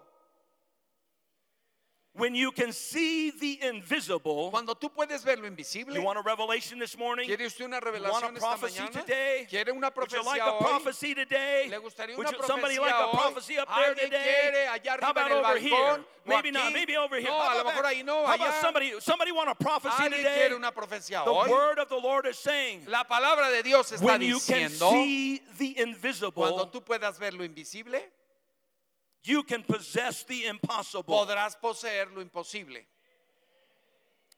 When you can see the invisible, Cuando tú puedes ver lo invisible. you want a revelation this morning? ¿Quiere usted una You want revelación a esta mañana? today? ¿Quiere una Would you profecía like a prophecy today? ¿Le gustaría Would you, somebody profecía like a prophecy up there today? allá How about over here? Maybe not. Maybe over here. No, How a lo mejor ahí no, How about somebody? Somebody want a prophecy today? una profecía The hoy? word of the Lord is saying, La palabra de Dios está when you can see the cuando invisible, tú puedas ver lo invisible, you can possess the impossible. podrás poseer lo imposible.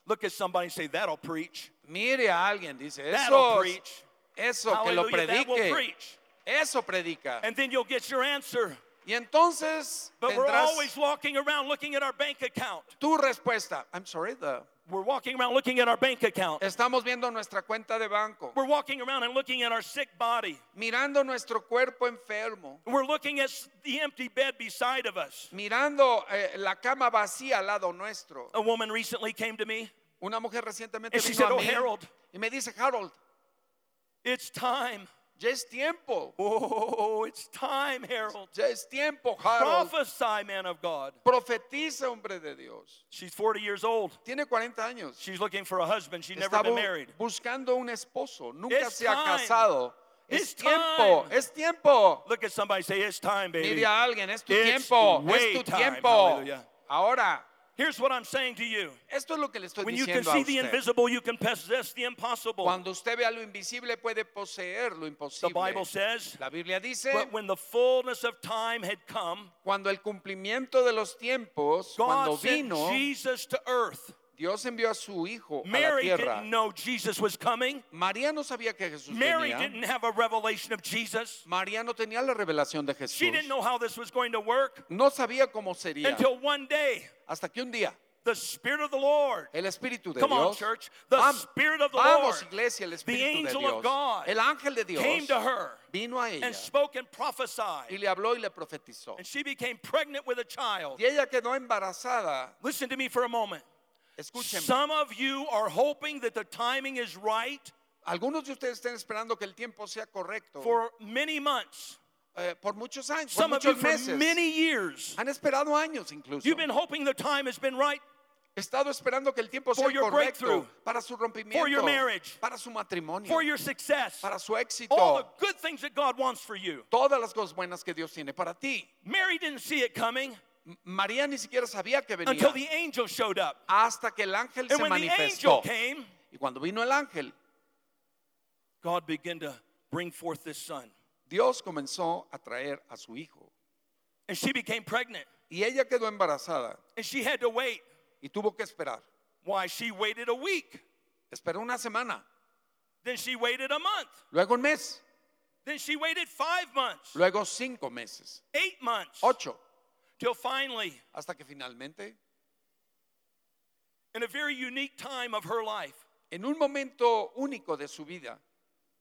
Look at somebody and say, that'll preach. Mire a alguien, dice, That'll eso, preach. eso que lo Hallelujah, that will predique, preach. eso predica. And then you'll get your answer. Y entonces But we're tendrás always walking around looking at our bank account. tu respuesta. I'm sorry, the- We're walking around looking at our bank account. estamos viendo nuestra cuenta de banco, We're walking around and looking at our sick body. mirando nuestro cuerpo enfermo, We're looking at the empty bed beside of us. mirando eh, la cama vacía al lado nuestro. A woman recently came to me. Una mujer recientemente And she said, a "Oh, mí Harold." y me dice, Harold, It's time. Ya es tiempo, Oh, it's time, Harold. ya es tiempo, Harold. Prophesy, man of God. Profetiza, hombre de Dios. She's 40 years old. Tiene 40 años. She's looking for a husband. She's never been married. buscando un esposo. Nunca It's se ha time. casado. Es It's tiempo, time. es tiempo. Look at somebody say, It's time, baby. Mire a alguien, es tu It's tiempo, es tu time. tiempo. Hallelujah. Ahora, Here's what I'm saying to you. esto es lo que le estoy When you can diciendo a see the usted. invisible, you can possess the impossible. Cuando usted vea lo invisible puede poseer lo The imposible. Bible says, La Biblia dice, But when the fullness of time had come, cuando el cumplimiento de los tiempos, cuando sent vino, Jesus to earth. Dios envió a su hijo a la Mary tierra. didn't know Jesus was coming. María no sabía que Jesús Mary venía. didn't have a revelation of Jesus. María no tenía la revelación de Jesús. She didn't know how this was going to work No sabía cómo sería. until one day Hasta que un día the Spirit of the Lord, el Espíritu de come on, Dios, church, the Vam- Spirit of the vamos Lord iglesia, el Espíritu de angel of Dios, God el ángel de Dios came to her vino a ella and spoke and y prophesied. le habló y le profetizó. And she became pregnant with a child. Y ella quedó embarazada. Listen to me for a moment. Escúcheme. Some of you are hoping that the timing is right Algunos de ustedes están esperando que el tiempo sea correcto for many months. eh, por muchos años, por Some of you muchos for meses. many years. Han esperado años incluso. You've been hoping the time has been right He estado esperando que el tiempo For sea your correcto breakthrough. para su rompimiento, For your marriage. para su matrimonio, for your success. para su éxito, All the good things that God wants for you. todas las cosas buenas que Dios tiene para ti. Mary didn't see it coming María ni siquiera sabía que venía until the angel showed up. hasta que el ángel And se when the angel manifestó. came, Y cuando vino el ángel, God began to bring forth this son. Dios comenzó a traer a su hijo. And she became pregnant. Y ella quedó embarazada And she had to wait. y tuvo que esperar. Why? She waited a week. Esperó una semana, Then she waited a month. luego un mes, Then she waited five months, luego cinco meses, eight months, ocho, till finally, hasta que finalmente, in a very unique time of her life, en un momento único de su vida,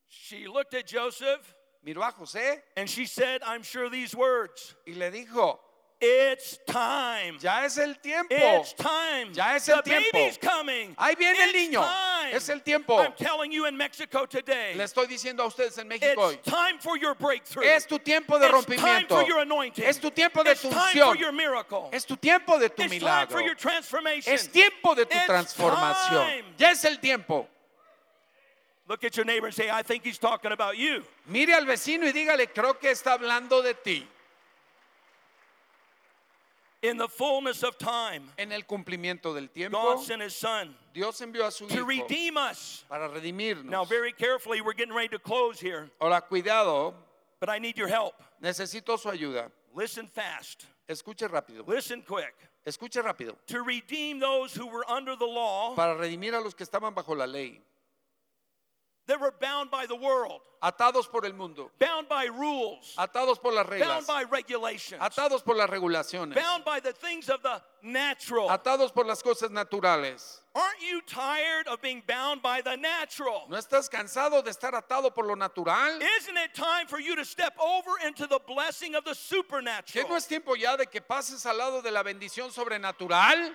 she looked at Joseph miró a José and she said, I'm sure these words. y le dijo, It's time. ya es el tiempo. It's time. Ya es the el tiempo. baby's coming. Ahí viene el It's niño. time. Es el tiempo. I'm telling you in Mexico today. Le estoy diciendo a ustedes en México hoy, It's time for your breakthrough. es tu tiempo de It's time rompimiento. for your anointing. Es tu tiempo de It's tu time unción. for your miracle. Es tu tiempo de tu It's time milagro. for your transformation. Es tiempo de tu It's transformación. time. Ya es el tiempo. Look at your neighbor and say, I think he's talking about you. Mire al vecino y dígale, creo que está hablando de ti. In the fullness of time, En el cumplimiento del tiempo, God sent his son Dios envió a su to hijo redeem us. para redimirnos. Now, very carefully, we're getting ready to close here, Ahora, cuidado, but I need your help. necesito su ayuda. Listen fast. Escuche rápido. Listen quick. Escuche rápido. To redeem those who were under the law, Para redimir a los que estaban bajo la ley, that were bound by the world, atados por el mundo, bound by rules, atados por las bound reglas, by regulations, atados por las regulaciones, bound by the things of the natural. atados por las cosas naturales. Aren't you tired of being bound by the natural? ¿No estás cansado de estar atado por lo natural? Isn't it time for you to step over into the blessing of the ¿Que supernatural? no es tiempo ya de que pases al lado de la bendición sobrenatural?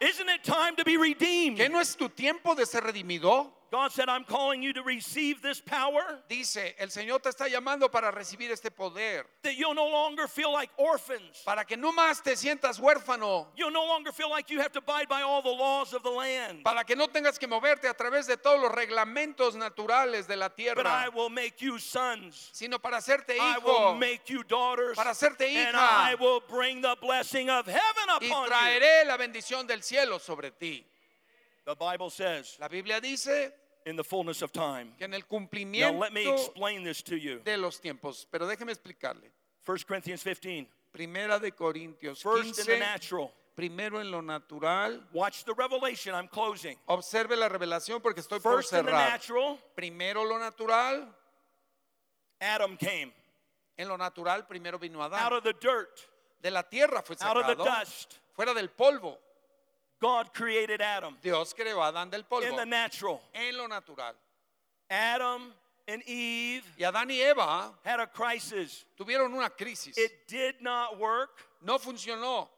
Isn't it time to be redeemed? ¿Que no es tu tiempo de ser redimido? God said, I'm calling you to receive this power, Dice, el Señor te está llamando para recibir este poder, that you'll no longer feel like orphans. para que no más te sientas huérfano, You'll no longer feel like you have to abide by all the laws of the land. para que no tengas que moverte a través de todos los reglamentos naturales de la But I tierra, will make you sons. sino para hacerte I will hijo make you daughters. Para hacerte And hija. I will bring the blessing of heaven y upon you. traeré la bendición del cielo sobre ti. The Bible says, La Biblia dice in the fullness of time. que en el Now cumplimiento let me explain this to you. de los tiempos, pero déjeme explicarle. 1 Corinthians 15. Primera de Corintios First in the 15, natural. primero en lo natural. Watch the revelation. I'm closing. Observe la revelación porque estoy por First in the natural, Primero lo natural. Adam came En lo natural primero vino out of the dirt, De la tierra fue out of the sacado. dust. Fuera del polvo. God created Adam Dios creó a Adán del in polvo. the natural. En lo natural. Adam and Eve Y Adán y Eva had a crisis. tuvieron una crisis. It did not work, No funcionó.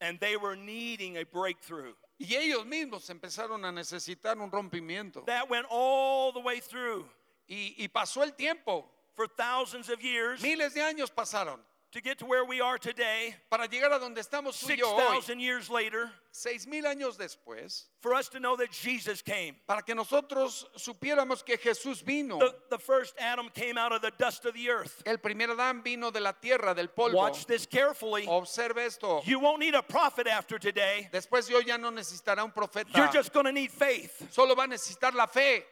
and they were needing a breakthrough. Y ellos mismos empezaron a necesitar un rompimiento. That went all the way through Y, y pasó el tiempo. for thousands of years Miles de años pasaron to get to where we are today, para llegar a donde estamos tú y yo hoy. 6,000 years later, Seis años después, for us to know that Jesus came. para que nosotros supiéramos que Jesús vino. The, the first Adam came out of the dust of the earth. El primer Adán vino de la tierra, del polvo. Watch this carefully. Observe esto. You won't need a prophet after today. Después ya no necesitará un profeta. You're just going to need faith. Solo va a necesitar la fe.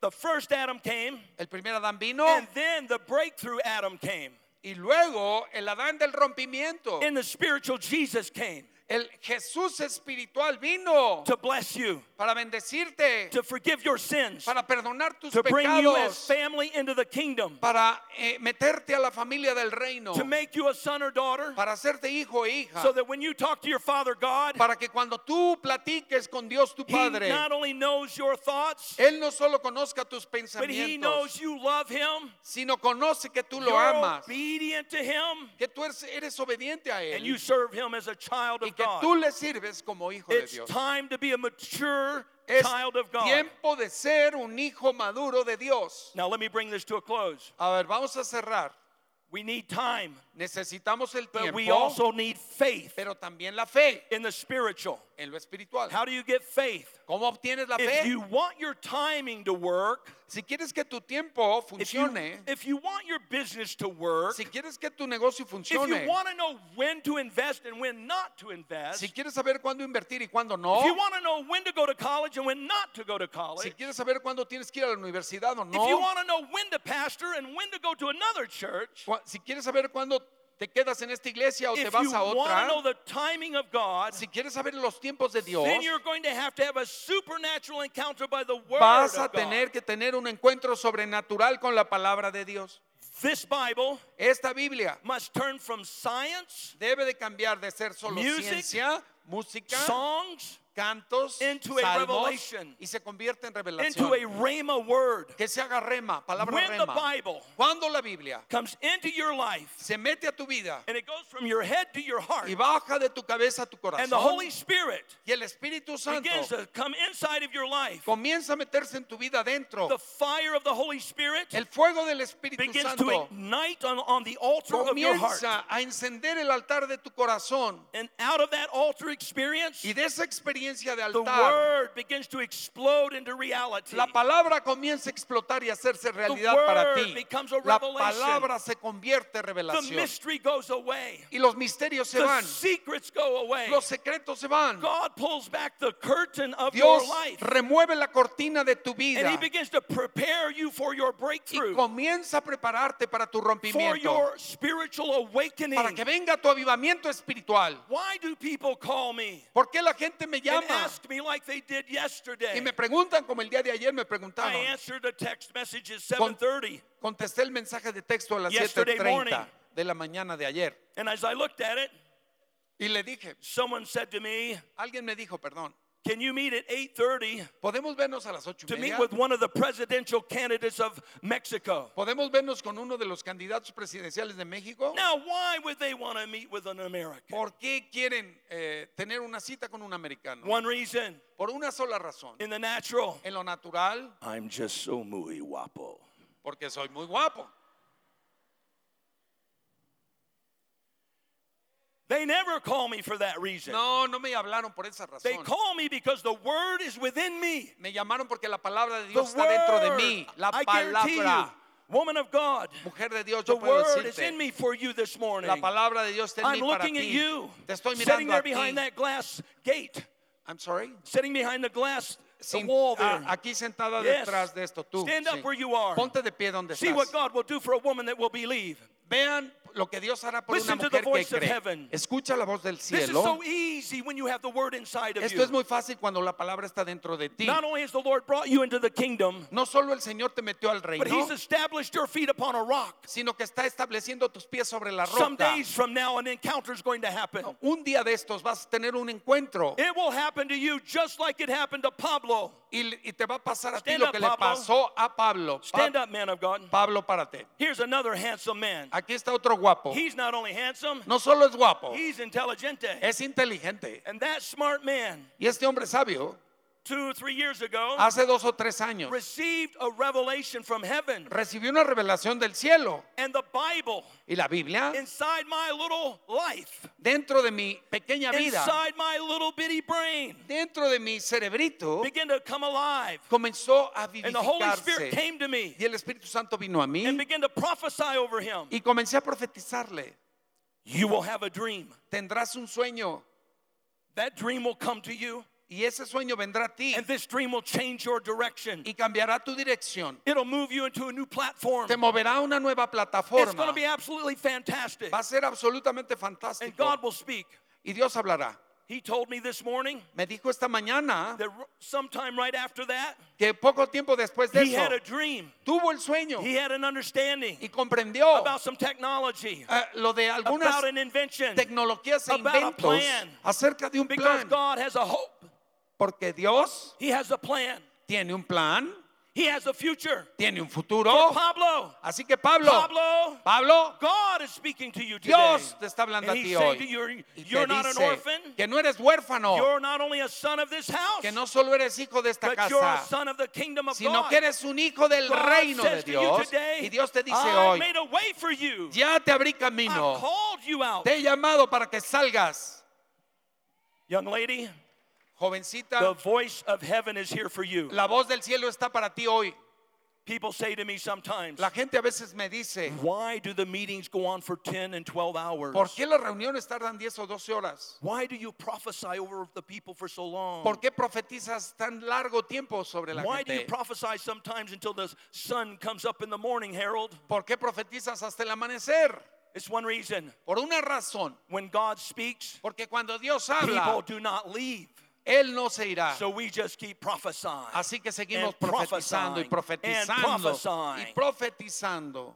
The first Adam came, El primer Adán vino and then the breakthrough Adam came. Y luego el Adán del rompimiento. And the spiritual Jesus came El Jesús espiritual vino to bless you, para bendecirte, to forgive your sins, para perdonar tus to bring you as pecados, family into the kingdom, para eh, meterte a la familia del reino, to make you a son or daughter, para hacerte hijo e hija, so that when you talk to your Father God, para que cuando tú platiques con Dios tu He Padre, not only knows your thoughts, Él no solo conozca tus but He pensamientos, knows you love Him, sino conoce que tú lo you're amas, obedient to Him, que tú eres, eres obediente a and Él. you serve Him as a child of que God. tú le sirves como hijo de It's Dios. time to be a mature Es child of God. tiempo de ser un hijo maduro de Dios. Now, let me bring this to a close. A ver, vamos a cerrar. We need time, Necesitamos el but we tiempo, also need faith pero también la fe in the spiritual. en lo espiritual. How do you get faith? ¿Cómo obtienes la If fe? you want your timing to work, Si quieres que tu tiempo if you, funcione, if you want your business to work, si quieres que tu negocio if you funcione, want to know when to invest and when not to invest, si quieres saber cuándo invertir y cuándo if no, you want to know when to go to college and when not to go to si college, quieres saber cuándo tienes que ir a la universidad o if you no, want to know when to pastor and when to go to another church, cua- si quieres saber cuándo te quedas en esta iglesia o te vas a otra, God, si quieres saber los tiempos de Dios, vas a tener que tener un encuentro sobrenatural con la palabra de Dios. This Bible Esta Biblia must turn from science, debe de cambiar de ser solo Music, ciencia, música, songs, cantos, into a salmos, revelation. y se convierte en into revelación. a rhema word. Que se haga rema, palabra When the rema. Bible Cuando la Biblia comes into your life se mete a tu vida and it goes from your head to your heart, y baja de tu cabeza a tu and the corazón Holy Spirit y el Espíritu Santo begins to come inside of your life, comienza a meterse en tu vida dentro, the fire of the Holy Spirit el fuego del Espíritu begins to Santo ignite on, on the altar of your heart. comienza a encender el altar de tu corazón And out of that altar experience, y de esa experiencia de the altar word begins to explode into reality. la palabra comienza a explotar y a hacerse realidad word para ti. becomes a La palabra se convierte en The revelación mystery goes away. y los misterios se The van, secrets go away. los secretos se van. God pulls back the curtain of your Dios life. remueve la cortina de tu And He vida begins to prepare you for your y breakthrough, comienza a prepararte para tu for rompimiento, your spiritual awakening. para que venga tu avivamiento espiritual. Why do people call me ¿Por qué la gente me and llama ask me like they did yesterday? y me preguntan como el día de ayer me I preguntaron? answered a text message at Con- 7:30, Contesté el mensaje de texto a las Yesterday morning. 7:30 de la mañana de ayer and as I looked at it, y le dije, someone said to me, alguien me dijo, perdón, Can you meet at 8:30 Podemos vernos a las to meet with one of the presidential candidates of Mexico? Podemos vernos con uno de los candidatos presidenciales de México. Now, why would they want to meet with an American? ¿Por qué quieren eh, tener una cita con un americano? One reason, Por una sola razón. in the natural, En lo natural, I'm just so muy guapo. porque soy muy guapo. They never call me for that reason. No, no me hablaron por esa razón. They call me because the word is within me. Me llamaron porque la palabra de The Dios está dentro de word, mí. La I palabra. woman of God, Mujer de Dios, the word is in me for you this morning. La palabra de Dios está en I'm mí para looking at ti. you, Te estoy sitting mirando there a ti. behind that glass gate, I'm sorry. sitting behind the glass the Sin- wall ah, there. aquí sentada Yes. detrás de esto, tú. Stand up where you are. Ponte de pie donde See what. God will do for a woman that will believe. Vean lo que Dios hará por Listen una mujer que cree. Escucha la voz del This is cielo. so easy when you have the word inside of Esto es you. muy fácil cuando la palabra está dentro de ti. Not only has the Lord brought you into the kingdom, No solo el Señor te metió al but reino, He's established your feet upon a rock. sino que está estableciendo tus pies sobre la Some roca. days from now, an encounter is going to happen. Un día de estos vas a tener un encuentro It will happen to you just like it happened to Pablo. y, y te va a pasar a ti Stand lo up, que le Pablo. pasó a Pablo. Pa- Stand up, man of God. Pablo, párate. Here's another handsome man. Aquí está otro guapo. He's not only handsome, No solo es guapo, he's intelligente. es inteligente. And that smart man, Y este hombre sabio, two or three years ago, hace dos o tres años, received a revelation from heaven. recibió una revelación del cielo And the Bible y la Biblia inside my little life, dentro de mi pequeña vida, inside my little bitty brain, dentro de mi cerebrito, began to come alive. comenzó a And the Holy Spirit vivificarse. came to me Y el Espíritu Santo vino a mí and began to prophesy over him. y comencé a profetizarle. You will have a dream. Tendrás un sueño That dream will come to you, y ese sueño vendrá a ti and this dream will change your direction. y cambiará tu dirección. It'll move you into a new platform. Te moverá a una nueva It's going plataforma. to be absolutely fantastic. Va a ser absolutamente And fantástico. God will speak. Y Dios hablará. He told me this morning Me dijo esta mañana that sometime right after that, que poco tiempo después de he eso had a dream. tuvo el sueño He had an understanding y comprendió about some technology, eh, lo de algunas about an invention, tecnologías e about a inventos plan. acerca de un because plan. God has a hope. Porque Dios He has a plan. tiene un plan, He has a future. tiene un For futuro. Pablo, Así que Pablo, Pablo, Pablo, God is speaking to you today. Dios te está hablando a ti hoy. you're not an orphan. que no eres huérfano, You're not only a son of this house, que no solo eres hijo de esta but you're a casa, son of the kingdom of sino God. que eres un hijo del God reino de Dios. today, Y Dios te dice I hoy, made a way for you. ya te abrí I camino, called you out. te he llamado para que salgas. Young lady, the voice of heaven is here for you. la voz del cielo está para ti hoy. People say to me sometimes, La gente a veces me dice, why do the meetings go on for 10 and 12 hours? ¿por qué las reuniones tardan 10 o 12 horas? Why do you prophesy over the people for so long? ¿Por qué profetizas tan largo tiempo sobre la Why do you prophesy sometimes until the sun comes up in the morning, Harold? ¿Por qué profetizas hasta el amanecer? It's one reason. Por una razón, When God speaks, porque cuando Dios habla, people do not leave. Él no se irá. So we just keep prophesying. Así que seguimos and profetizando y profetizando y profetizando.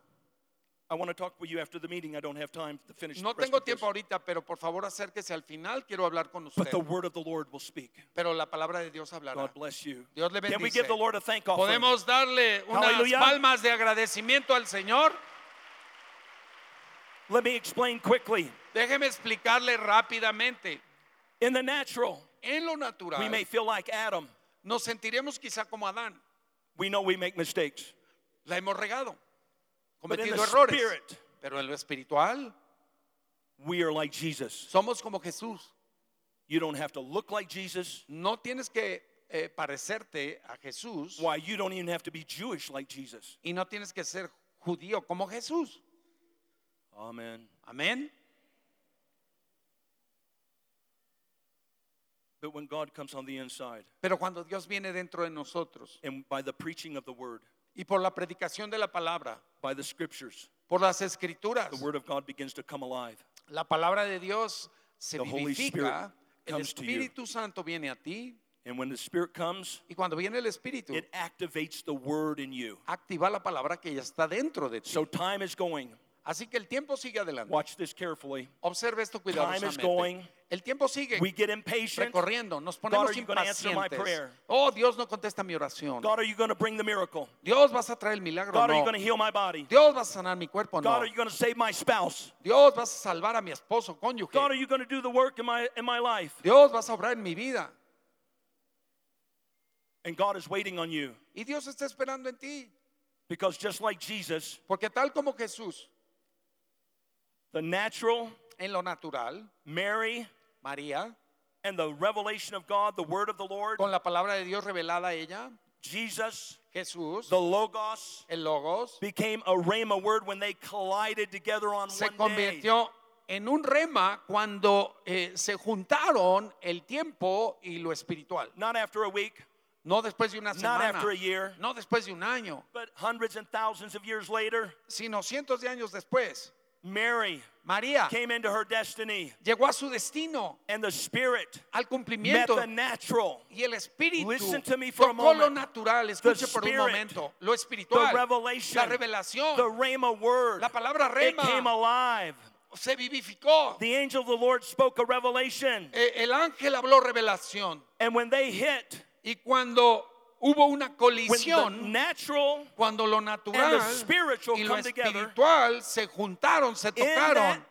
I want to talk with you after the meeting. I don't have time to finish No tengo tiempo ahorita, pero por favor acérquese al final, quiero hablar con But usted. the word of the Lord will speak. Pero la palabra de Dios hablará. God bless you. Dios le Can we bendice. give the Lord a thank offering? Podemos darle unas Aleluya. palmas de agradecimiento al Señor. Let me explain quickly. Déjeme explicarle rápidamente. In the natural, En lo natural, we may feel like Adam. nos sentiremos quizá como Adán. We know we make mistakes. La hemos regado, But in cometido errores. spirit, Pero en lo espiritual, we are like Jesus. somos como Jesús. You don't have to look like Jesus. No tienes que eh, parecerte a Jesús Why, you don't even have to be Jewish like Jesus. y no tienes que ser judío como Jesús. Amen. Amén. But when God comes on the inside, Pero cuando Dios viene dentro de nosotros and by the preaching of the word, y por la predicación de la palabra, by the scriptures, por las escrituras, the word of God begins to come alive. la palabra de Dios se The Holy Spirit el comes to you. Espíritu Santo viene a ti And when the Spirit comes, y cuando viene el Espíritu, it activates the word in you. activa la palabra que ya está dentro de ti. So time is going. Así que el tiempo sigue adelante. Watch this carefully. Observe esto Time is cuidadosamente. going. El tiempo sigue We get impatient. recorriendo, nos God, ponemos are you gonna answer my impacientes. prayer? Oh, Dios no contesta mi oración. God, are you going to bring the miracle? Dios vas a traer el milagro. God, are you No. going to heal my body? Dios vas a sanar mi cuerpo. God, No. are you going to save my spouse? Dios vas a salvar a mi esposo, cónyuge. God, are you going to do the work in my in my life? Dios vas a obrar en mi vida. And God is waiting on you Y Dios está esperando en ti. because just like Jesus, Porque tal como Jesús, the natural, en lo natural, Mary, María, and the revelation of God, the word of the Lord, con la palabra de Dios revelada a ella, Jesus, Jesús, the Logos, el Logos, became a rhema word when they collided together on se one day. convirtió en un rema cuando eh, se juntaron el tiempo y lo espiritual. Not after a week, No después de una not semana, after a year, no después de un año, but hundreds and thousands of years later, sino cientos de años después. Mary María came into her destiny, llegó a su destino, and the Spirit al met cumplimiento. the natural, y el espíritu Listen to me for a tocó lo moment. natural, escuche por un momento, lo the espiritual, revelation, la revelación, the rhema word. la palabra It came rema alive. se vivificó. The angel of the Lord spoke a revelation, Eh, El ángel habló revelación. And when they hit, y cuando hubo una colisión, natural cuando lo natural spiritual y lo espiritual se juntaron, se in tocaron,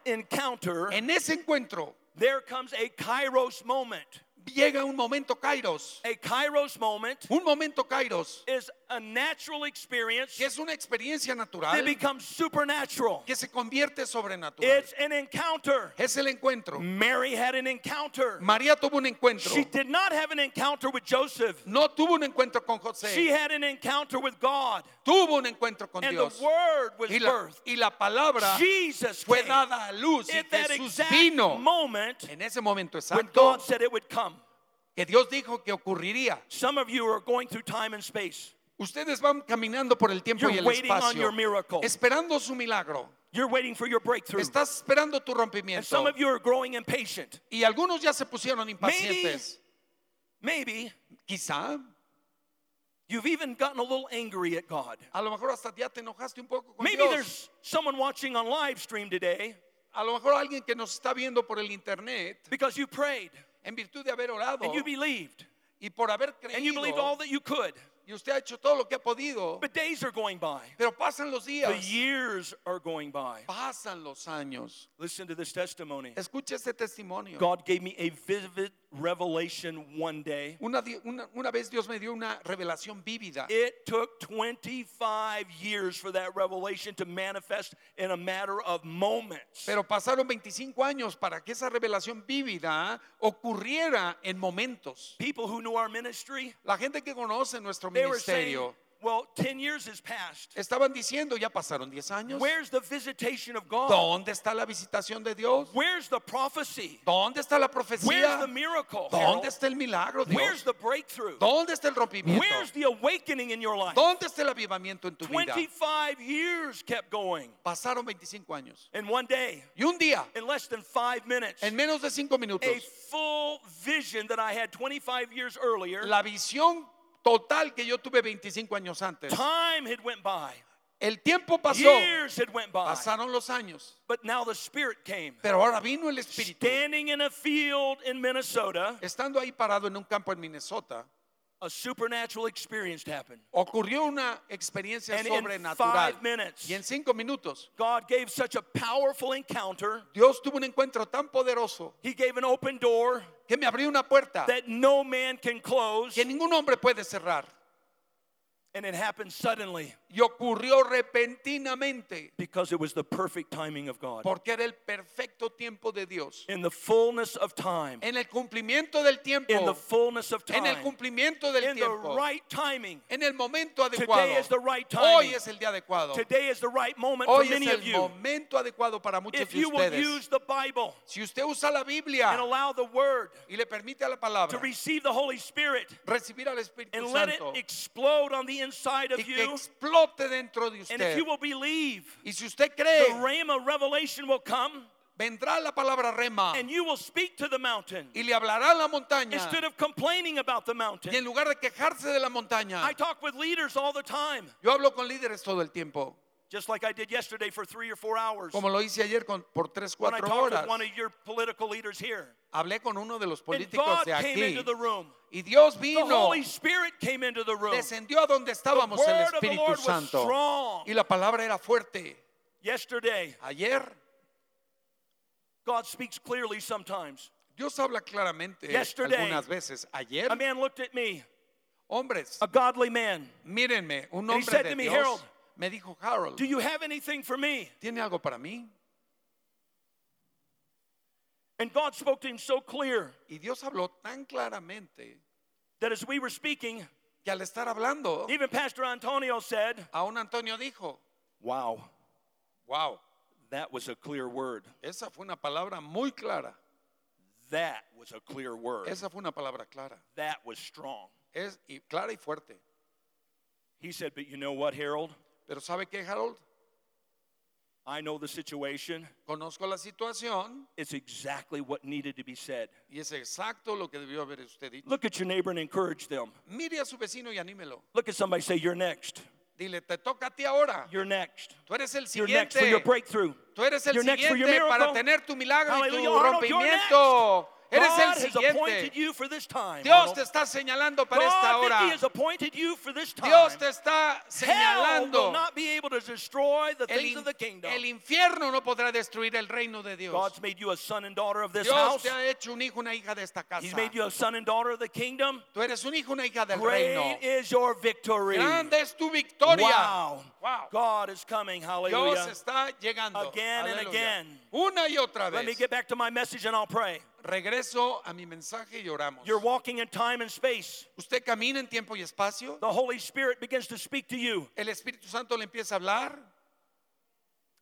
en ese encuentro there comes a kairos moment. Llega un momento kairos, A kairos moment un momento kairos, is a natural experience que es una experiencia that natural becomes supernatural. que se convierte sobrenatural. It's an encounter. Es el encuentro. Mary had an encounter. María tuvo un encuentro. She did not have an encounter with Joseph. No tuvo un encuentro con She José. had an encounter with God. Tuvo un encuentro con And Dios. the word was Y la, y la palabra Jesus fue came. dada a luz y that Jesús exact vino moment en ese momento when exacto God said it would come. Que Dios dijo que ocurriría. Some of you are going through time and space. Ustedes van caminando por el tiempo y el waiting on espacio, your miracle. esperando su milagro. You're waiting for your breakthrough. Estás esperando tu And rompimiento. some of you are growing impatient. Y algunos ya se pusieron impacientes. Maybe Quizá, you've even gotten a little angry at God. a lo mejor hasta ya te enojaste un poco con Maybe Dios. there's someone watching on live stream today A lo mejor alguien que nos está viendo por el internet, because you prayed en virtud de haber orado and you believed y por haber and you believed all creído, that you could. y usted ha hecho todo lo que ha podido, But days are going by. pero pasan los The días, years are going by. pasan los años. Listen to this testimony. Escucha este testimonio. God gave me a vivid revelation one day. Una, una- una vez Dios me dio una revelación vívida. It took 25 years for that revelation to manifest in a matter of moments. Pero pasaron 25 años para que esa revelación vívida ocurriera en momentos. People who knew our ministry, La gente que conoce nuestro they were saying, ministerio well, 10 years has passed. estaban diciendo, ya pasaron 10 años. Where's the visitation of God? ¿Dónde está la visitación de Dios? Where's the prophecy? ¿Dónde está la Where's profecía? the miracle? ¿Dónde está el milagro, Where's Dios? the breakthrough? ¿Dónde está el rompimiento? Where's the awakening in your life? ¿Dónde está el avivamiento en tu vida? 25 years kept going. Pasaron 25 años. And one day, Y un día, in less than five minutes, en menos de 5 a minutos, full vision that I had 25 years earlier, la visión total que yo tuve 25 años antes, time had went by. el tiempo pasó, Years had went by. pasaron los años, But now the Spirit came. pero ahora vino el Espíritu. Standing in a field in Minnesota, Estando ahí parado en un campo en Minnesota, a supernatural experience happened. ocurrió una experiencia And in sobrenatural. five minutes, Y en cinco minutos, God gave such a powerful encounter. Dios tuvo un encuentro tan poderoso He gave an open door que me abrió una puerta that no man can close. que ningún hombre puede cerrar. And it happened suddenly Y ocurrió repentinamente because it was the perfect timing of God. porque era el perfecto tiempo de Dios. In the fullness of time, En el cumplimiento del tiempo, in the fullness of time, en el cumplimiento del in the tiempo, right timing. en el momento adecuado. Today is the right Hoy timing. es el día adecuado. Today is the right moment for Hoy es many of el you. momento adecuado para muchos If de you will ustedes. use the Bible Si usted usa la Biblia and allow the Word y le permite a la to palabra receive the Holy Spirit recibir al Espíritu and let it Santo explode on the inside of y que you, explote dentro de and if you will believe, Y si usted the cree, Rhema revelation will come vendrá la palabra rema and you will speak to the mountain y le hablará a la montaña. instead of complaining about the Y mountain. en lugar de quejarse de la montaña, I talk with leaders all the time. yo hablo con líderes todo el tiempo. Just like I did yesterday for three or four hours. como lo hice ayer con, por tres, when I cuatro talked horas. with one of your political leaders here. Hablé con uno de los And políticos God de came aquí into the room. y Dios The vino, Holy Spirit came into the room. descendió a donde The estábamos el word of the Espíritu Lord was Santo strong. y la palabra era fuerte. Yesterday, Ayer God speaks clearly sometimes. Dios habla claramente Yesterday, algunas veces. Ayer, A man looked at me, hombres, a godly man. mírenme, un he hombre said de to me, Dios "Harold, me dijo, Harold, Do you have anything for me? ¿tiene algo para mí? And God spoke to him so clear Y Dios habló tan claramente that as we were speaking, que al estar hablando, even Pastor Antonio said, aún Antonio dijo, Wow, wow, that was a clear word. esa fue una palabra muy clara. That was a clear word. Esa fue una palabra clara. That was strong. Es y clara y fuerte. He said, But you know what, Harold? Pero ¿sabe qué, Harold? I know the situation. Conozco la situación It's exactly what needed to be said. y es exacto lo que debió haber usted dicho. Look at your neighbor and encourage them. Mire a su vecino y anímelo. Look at somebody say, You're next. Dile, te toca a ti ahora. You're next. Tú eres el siguiente. You're next for your breakthrough. Tú eres el You're next for your siguiente para tener tu milagro y tu Hallelujah, Arnold, rompimiento. Eres God el has appointed siguiente. you for this time. Dios Arnold. te está señalando para esta God, Mickey, hora. has appointed you for this time. Dios te está Hell will señalando. not be able to destroy the El, things in- of the kingdom. el infierno no podrá destruir el reino de Dios. God's made you a son and daughter of this Dios house. te ha hecho un hijo, una hija de esta casa. He's made you a son and daughter of the kingdom. Tú eres un hijo, una hija del reino. Great is your victory. Grande es tu victoria. Wow. Wow. God is coming. Dios Hallelujah. está llegando. Again and Aleluya. again. Una y otra Let me vez. get back to my message and I'll pray. Regreso a mi mensaje y oramos. You're walking in time and space. Usted camina en tiempo y espacio. The Holy Spirit begins to speak to you. El Espíritu Santo le empieza a hablar.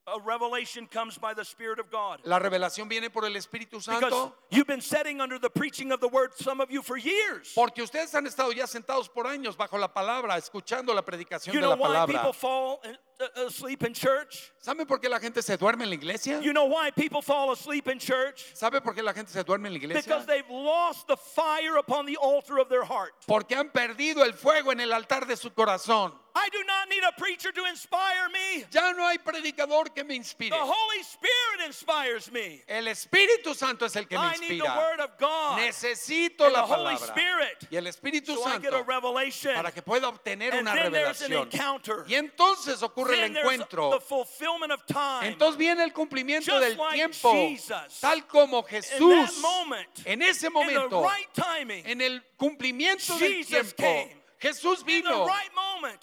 A revelation comes by the Spirit of God. La revelación viene por el Espíritu Because Santo. you've been sitting under the preaching of the word, some of you, for years. Porque ustedes han estado ya sentados por años bajo la palabra, escuchando la predicación You de know la why palabra. people fall in- uh, asleep in church? ¿Sabe por qué la gente se duerme en la iglesia? You know why people fall asleep in church? ¿Sabe por qué la gente se duerme en la iglesia? Because they've lost the fire upon the altar of their heart. Porque han perdido el fuego en el altar de su corazón. I do not need a preacher to inspire me. Ya no hay predicador que me inspire. The Holy Spirit inspires me. El Espíritu Santo es el que me I need the inspira. Word of God Necesito and the la Holy palabra Spirit y el Espíritu so I get a Santo revelation. para que pueda obtener And una then there's an revelación. encounter. Y entonces ocurre el Then encuentro. the fulfillment of time. Entonces viene el cumplimiento Just del like tiempo, Jesus. tal como in that Jesús, moment, en ese in the momento, right timing, en el cumplimiento del Jesus tiempo, came. Jesús in vino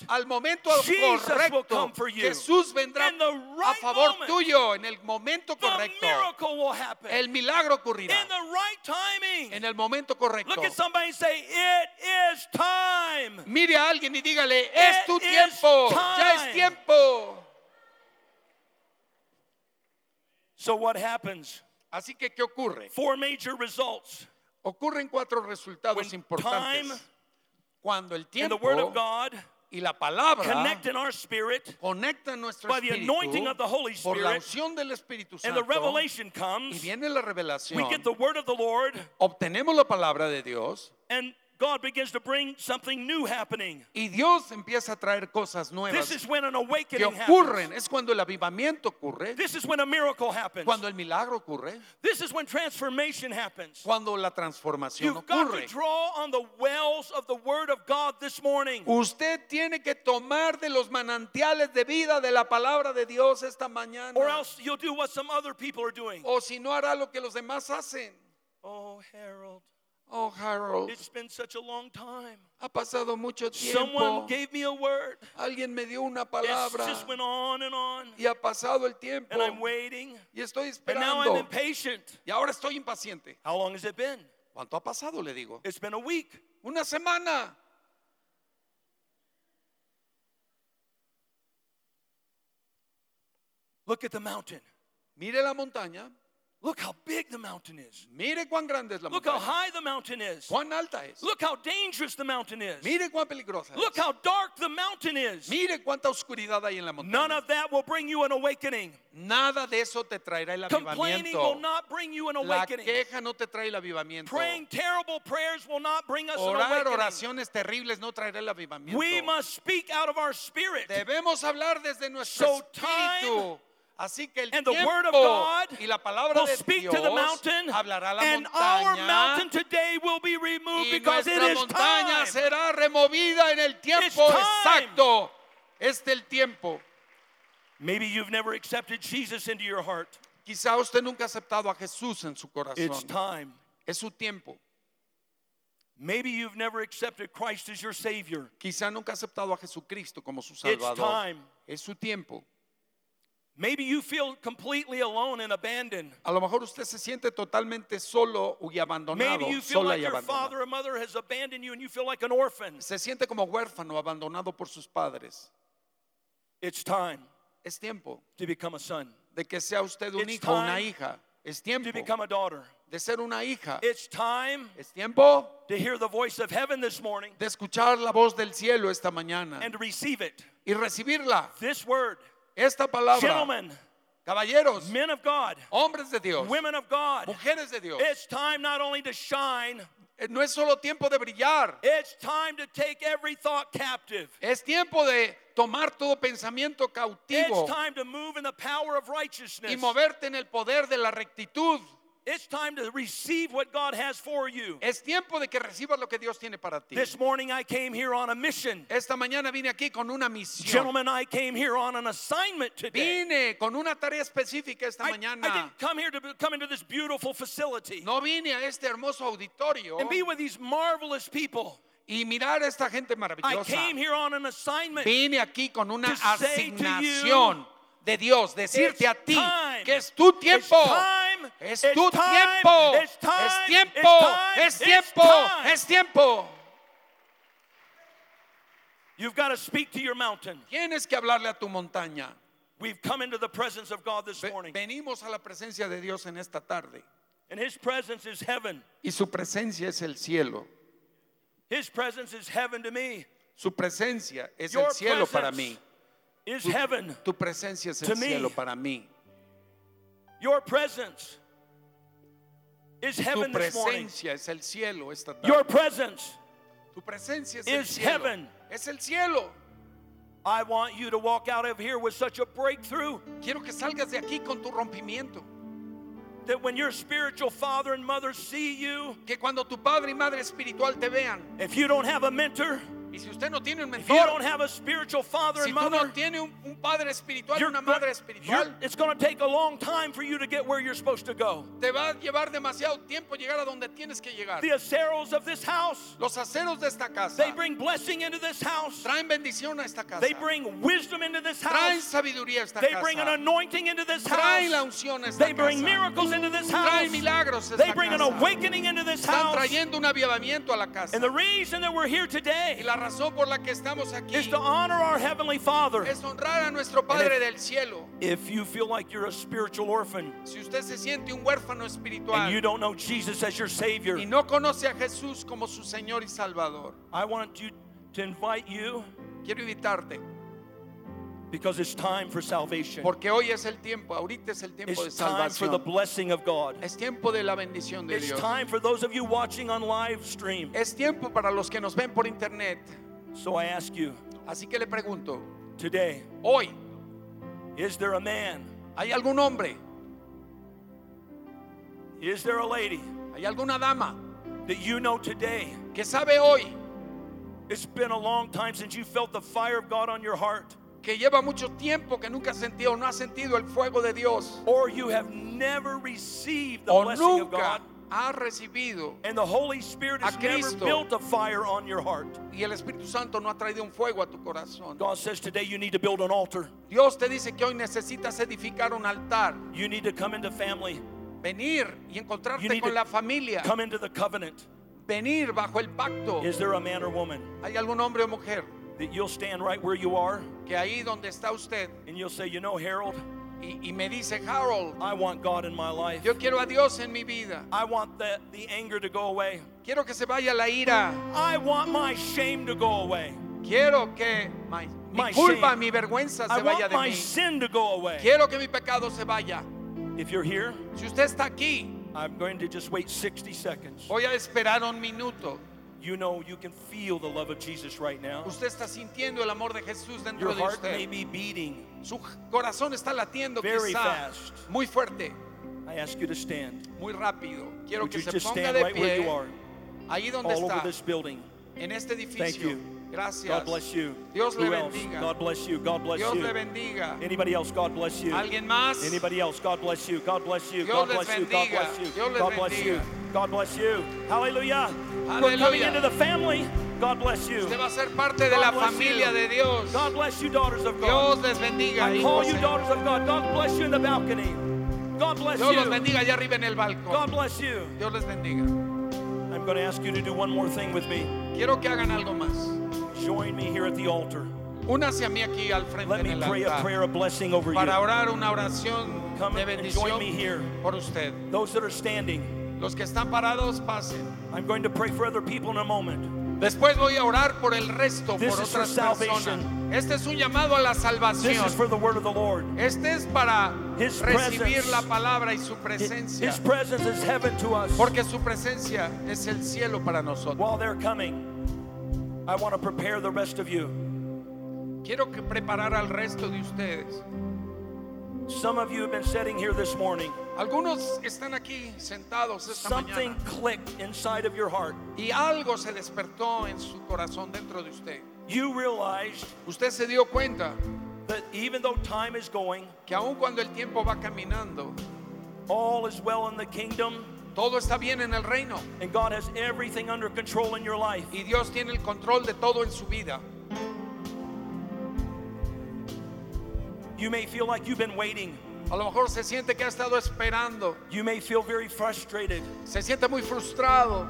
al momento correcto. Jesús vendrá a favor tuyo en el momento correcto. El milagro ocurrirá en el momento correcto. Look at somebody and say, It is time. Mire a alguien y dígale, es tu tiempo, ya es tiempo. So, what happens? Así que, ¿qué ocurre? Four major results. Ocurren cuatro resultados When importantes. time Cuando el and the tiempo Word of God y la palabra connect in our spirit, nuestro by the anointing espíritu of the Holy por la Spirit, unción del Espíritu and Santo the revelation y comes, viene la we revelación, get the Word of the Lord, obtenemos la palabra de Dios and God begins to bring something new happening. y Dios empieza a traer cosas This nuevas is when an que awakening ocurren. happens. Es cuando el avivamiento ocurre, This is when a miracle happens. cuando el milagro ocurre, This is when transformation happens. cuando la transformación You've got to ocurre. draw on the wells of the Word of God this morning. Usted tiene que tomar de los manantiales de vida de la palabra de Dios esta mañana. Or else you'll do what some other people are doing. O si no hará lo que los demás hacen. Oh, Harold, Oh, Harold, it's been such a long time. ha pasado mucho Someone tiempo. gave me a word. Alguien me dio una It palabra just went on and on. y ha pasado el tiempo And I'm waiting. y estoy And now I'm esperando. impatient. Y ahora estoy impaciente. How long has it been? ¿Cuánto ha pasado? Le digo. It's been a week. Una semana. Look at the mountain. Mire la montaña. Look how big the mountain is. Mire cuán grande es la Look how montaña. high the mountain is. Cuán alta es. Look how dangerous the mountain is. Mire cuán peligrosa Look es. how dark the mountain is. Mire cuánta oscuridad hay en la None montaña. of that will bring you an awakening. Nada de eso te traerá el Complaining will avivamiento. not bring you an La awakening. queja no te trae el avivamiento. Praying terrible prayers will not bring us an Orar awakening. oraciones terribles no traerá el avivamiento. We must speak out of our spirit. Debemos hablar desde nuestro So time espíritu. Así que el And the tiempo word of God y la palabra will de speak Dios to the mountain, hablará la and our montaña mountain today will be removed y because it nuestra is montaña time. será removida en el tiempo exacto. Este el tiempo. Maybe you've never accepted Jesus into your heart. Quizá usted nunca ha aceptado a Jesús en su It's corazón. time. Es su tiempo. Maybe you've never accepted Christ as your Savior. Quizá nunca ha aceptado a Jesucristo como su It's Salvador. time. Es su tiempo. Maybe you feel completely alone and abandoned. A lo mejor usted se siente totalmente solo y abandonado, Maybe you feel sola like y your abandonada. father or mother has abandoned you and you feel like an orphan. Se siente como huérfano, abandonado por sus padres. It's time Es tiempo to become a son, de que sea usted un It's hijo o una time hija. Es to tiempo become a daughter. de ser una hija. It's time Es tiempo to hear the voice of heaven this morning de escuchar la voz del cielo esta mañana and to receive it. y recibirla. This word, Esta palabra, gentlemen, caballeros, men of God, hombres de Dios, women of God, mujeres de Dios. it's time not only to shine, Eh, No es solo tiempo de brillar, it's time to take every thought captive. es tiempo de tomar todo pensamiento cautivo It's time to move in the power of righteousness. y moverte en el poder de la rectitud. It's time to receive what God has for you. Es tiempo de que recibas lo que Dios tiene para ti. This morning I came here on a mission. Esta mañana vine aquí con una misión. Gentlemen, I came here on an assignment today. Vine con una tarea específica esta I, I mañana. didn't come here to come into this beautiful facility No vine a este hermoso auditorio and be with these marvelous people. y mirar a esta gente I maravillosa. came here on an assignment. Vine aquí con una asignación de Dios, decirte a ti que es tu tiempo. Es tu tiempo. Es tiempo. Es tiempo. Es tiempo. You've got to speak to your mountain. Tienes que hablarle a tu montaña. We've come into the presence of God this morning, Venimos a la presencia de Dios en esta tarde. and His presence is heaven. Y su presencia es el cielo. His presence is heaven to me. Su presencia es Your el cielo para mí. Is Tu, heaven. tu presencia es to el me. cielo para mí. Your presence is Tu heaven this morning. presencia es el cielo esta tarde. Your presence. Tu presencia es el is cielo. heaven. Es el cielo. I want you to walk out of here with such a breakthrough Quiero que salgas de aquí con tu rompimiento. that when your spiritual father and mother see you, Que cuando tu padre y madre espiritual te vean. if you don't have a mentor, Y si usted no tiene un if you don't have a spiritual father si and tú no mother, tienes un, un padre espiritual, una madre espiritual, it's going to take a long time for you to get where you're supposed to go. te va a llevar demasiado tiempo llegar a donde tienes que llegar. The aceros of this house, Los aceros de esta casa they bring blessing into this house. traen bendición a esta casa. They bring wisdom into this house. Traen sabiduría a esta They bring an anointing into this house. Traen la unción a esta They bring casa. miracles into this house. Traen milagros a esta They esta bring an awakening into this Están house. trayendo un avivamiento a la casa. And the reason that we're here Y today la razón por la que estamos aquí is to honor our Heavenly Father. es honrar a nuestro Padre if- del cielo. If you feel like you're a spiritual orphan Si usted se siente un huérfano and espiritual you don't know Jesus as your Savior, y no conoce a Jesús como su Señor y Salvador, I want you to invite you quiero invitarte because it's time for salvation. porque hoy es el tiempo, ahorita es el tiempo de It's time for the blessing of God. Es tiempo de la bendición de It's Dios. time for those of you watching on live stream. Es tiempo para los que nos ven por internet. So I ask you Así que le pregunto, today, hoy, is there a man? ¿hay algún hombre? Is there a lady ¿Hay alguna dama that you know today? que sabe hoy It's been a long time since you felt the fire of God on your heart. Que lleva mucho tiempo que nunca sentido o no ha sentido el fuego de Dios Or you have never received the o blessing of God. ha recibido And the Holy Spirit has never built a fire on your heart. y el Espíritu Santo no ha traído un fuego a tu corazón. God says today you need to build an altar. Dios te dice que hoy necesitas edificar un altar, You need to come into family, venir y encontrarte con la familia, come into the covenant. venir bajo el pacto. Is there a man or woman ¿Hay algún hombre o mujer that you'll stand right where you are que ahí donde está usted and you'll say, You know, Harold, y, y me dice, Harold, I want God in my life. yo quiero a Dios en mi vida. I want the, the anger to go away. Quiero que se vaya la ira. I want my shame to go away. Quiero que mi, mi My culpa, shame. mi vergüenza I vaya want de my mí. sin to go away. Quiero que mi pecado se vaya. If you're here, Si usted está aquí, I'm going to just wait 60 seconds. voy a esperar un minuto. You know you can feel the love of Jesus right now. Usted está sintiendo el amor de Jesús dentro Your de heart may be beating. Su corazón está latiendo Very quizá fast. muy fuerte, I ask you to stand. muy rápido. Quiero Would que you se just ponga stand de right where you pie are? ahí donde All over está, this building. en este Thank edificio. you. Gracias. God bless you. Dios le Who else? bendiga. God bless you. God bless Dios you. le bendiga. Anybody else? God bless you. ¿Alguien más? Anybody else? God bless you. God bless you. Dios God les bless you. God bendiga. bless you. Dios les God bless you. bendiga. God bless you. Hallelujah. We're coming into the family. God bless you. Usted va a ser parte de God la bless familia you. de Dios. God bless you, daughters of Dios God. les bendiga. I call hijos you daughters of God. God bless you in the balcony. God bless Dios los you. bendiga allá arriba en el balcón. God bless you. Dios les bendiga. I'm going to ask you to do one more thing with me. Quiero que hagan algo más. Join me here at the altar. Únase a mí aquí al frente Let me pray a altar prayer of blessing over para you. orar una oración Come de and join me here. por usted. Those that are standing, Los que están parados, pasen. I'm going to pray for other people in a moment. Después voy a orar por el resto, This por is for otras personas. salvation. Este es un llamado a la This salvación. is for the word of the Lord. Este es para His recibir presence. la palabra y su presencia. His presence is heaven to us. Porque su presencia es el cielo para nosotros. While they're coming, I want to prepare the rest of you. Quiero que preparar al resto de ustedes. Some of you have been sitting here this morning. Algunos están aquí sentados esta Something mañana clicked inside of your heart. y algo se despertó en su corazón dentro de usted. You realized Usted se dio cuenta that even though time is going, que aun cuando el tiempo va caminando, all is well in the kingdom, todo está bien en el reino and God has everything under control in your life. y Dios tiene el control de todo en su vida. You may feel like you've been waiting. A lo mejor se siente que ha estado esperando, You may feel very frustrated. se siente muy frustrado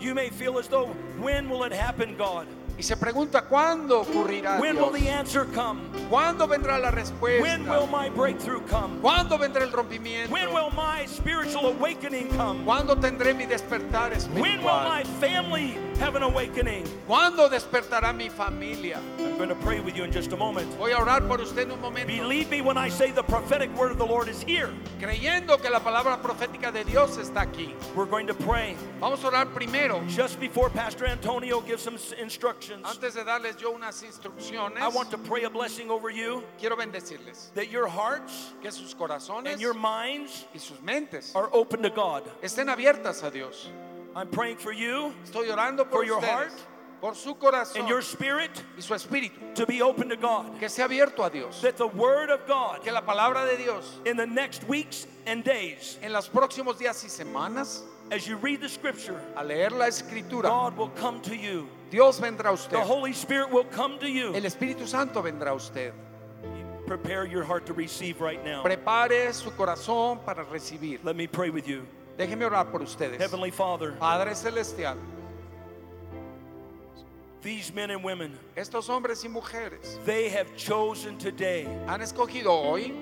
You may feel as though, when will it happen, God? Y se pregunta cuándo ocurrirá. When will the answer come? ¿Cuándo vendrá la When will respuesta? my breakthrough come? ¿Cuándo vendrá el rompimiento? When will my spiritual awakening come? ¿Cuándo tendré mi despertar When will my espiritual? family have an awakening? ¿Cuándo despertará mi familia? I'm going to pray with you in just a moment. Voy a orar por usted en un momento, Believe me when I say the prophetic word of the Lord is here. creyendo que la palabra profética de Dios está aquí. We're going to pray. Vamos a orar primero, Just before Pastor Antonio gives some instructions, antes de darles yo unas instrucciones. I want to pray a blessing over you Quiero bendecirles that your hearts que sus corazones and your minds y sus mentes are open to God. estén abiertas a Dios. I'm praying for you Estoy orando por For your ustedes, heart por su corazón and your spirit y su espíritu, to be open to God. que sea abierto a Dios. That the word of God Que la palabra de Dios in the next weeks and days, en los próximos días y semanas, as you read the scripture, al leer la escritura, God will come to you. Dios vendrá a usted. The Holy Spirit will come to you. El Espíritu Santo vendrá a usted. Prepare your heart to receive right now. Prepare su corazón para recibir. Let me pray with you. Déjeme orar por ustedes. Heavenly Father, Padre Celestial, these men and women, estos hombres y mujeres they have chosen today han escogido hoy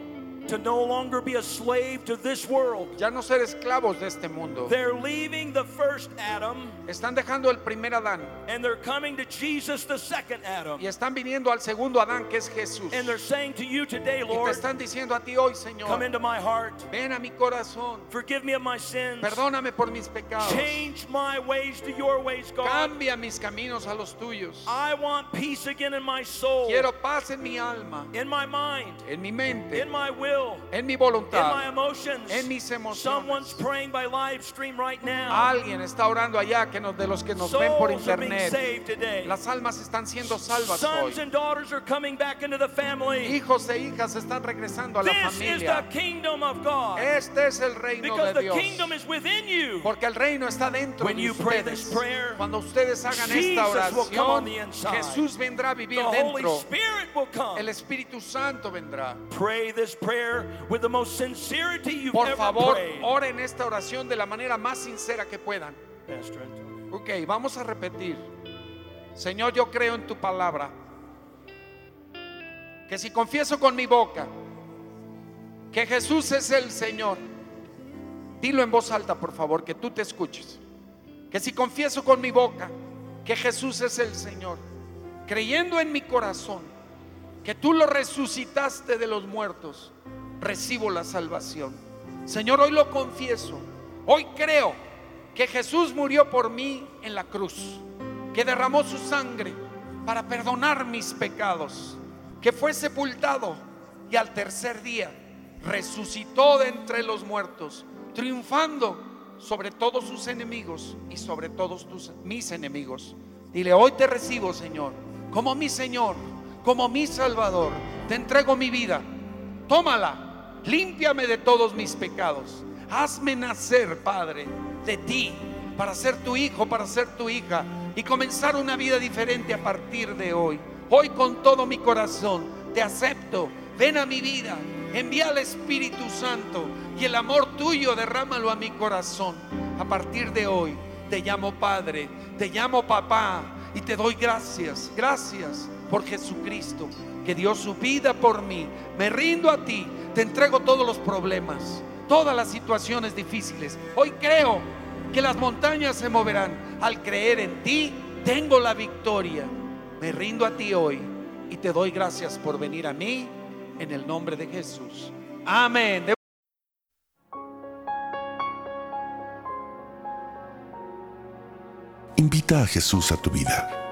to no longer be a slave to this world. ya no ser esclavos de este mundo. They're leaving the first Adam Están dejando el primer Adán and they're coming to Jesus, the second Adam. y están viniendo al segundo Adán que es Jesús. And they're saying to you today, Lord, Y te están diciendo a ti hoy, Señor, come into my heart. ven a mi corazón, Forgive me of my sins. perdóname por mis pecados, Change my ways to your ways, God. cambia mis caminos a los tuyos. I want peace again in my soul, Quiero paz en mi alma, in my mind, en mi mente, in my will, en mi in my voluntad. emotions. En mis emociones. Someone's praying by live stream right now. Alguien está orando allá que nos, de los que nos ven por internet. Las almas están siendo salvas hoy. Sons and daughters are coming back into the family. Hijos e hijas están regresando a la This is the familia. kingdom of God. Este es el reino Because de the Dios. kingdom is within you. Porque el reino está dentro When de you pray ustedes. this prayer, Cuando ustedes hagan Jesus esta the oración. Jesús vendrá a The vivir Holy dentro. Spirit will come. El Espíritu Santo vendrá. Pray this prayer with the most sincerity you've Por ever favor, prayed. oren esta oración de la manera más sincera que puedan. Pastor Antonio. Ok, vamos a repetir. Señor, yo creo en tu palabra. Que si confieso con mi boca que Jesús es el Señor. Dilo en voz alta, por favor, que tú te escuches. Que si confieso con mi boca que Jesús es el Señor, creyendo en mi corazón que tú lo resucitaste de los muertos, recibo la salvación. Señor, hoy lo confieso. Hoy creo que Jesús murió por mí en la cruz, que derramó su sangre para perdonar mis pecados, que fue sepultado y al tercer día resucitó de entre los muertos, triunfando sobre todos sus enemigos y sobre todos mis enemigos. Dile, hoy te recibo, Señor, como mi Señor, como mi Salvador. Te entrego mi vida. Tómala, límpiame de todos mis pecados. Hazme nacer, Padre, de ti, para ser tu hijo, para ser tu hija y comenzar una vida diferente a partir de hoy. Hoy con todo mi corazón te acepto. Ven a mi vida, envía al Espíritu Santo y el amor tuyo derrámalo a mi corazón. A partir de hoy te llamo Padre, te llamo Papá y te doy gracias, gracias por Jesucristo que dio su vida por mí. Me rindo a ti, te entrego todos los problemas, todas las situaciones difíciles. Hoy creo que las montañas se moverán. Al creer en ti, tengo la victoria. Me rindo a ti hoy y te doy gracias por venir a mí en el nombre de Jesús. Amén. Invita a Jesús a tu vida.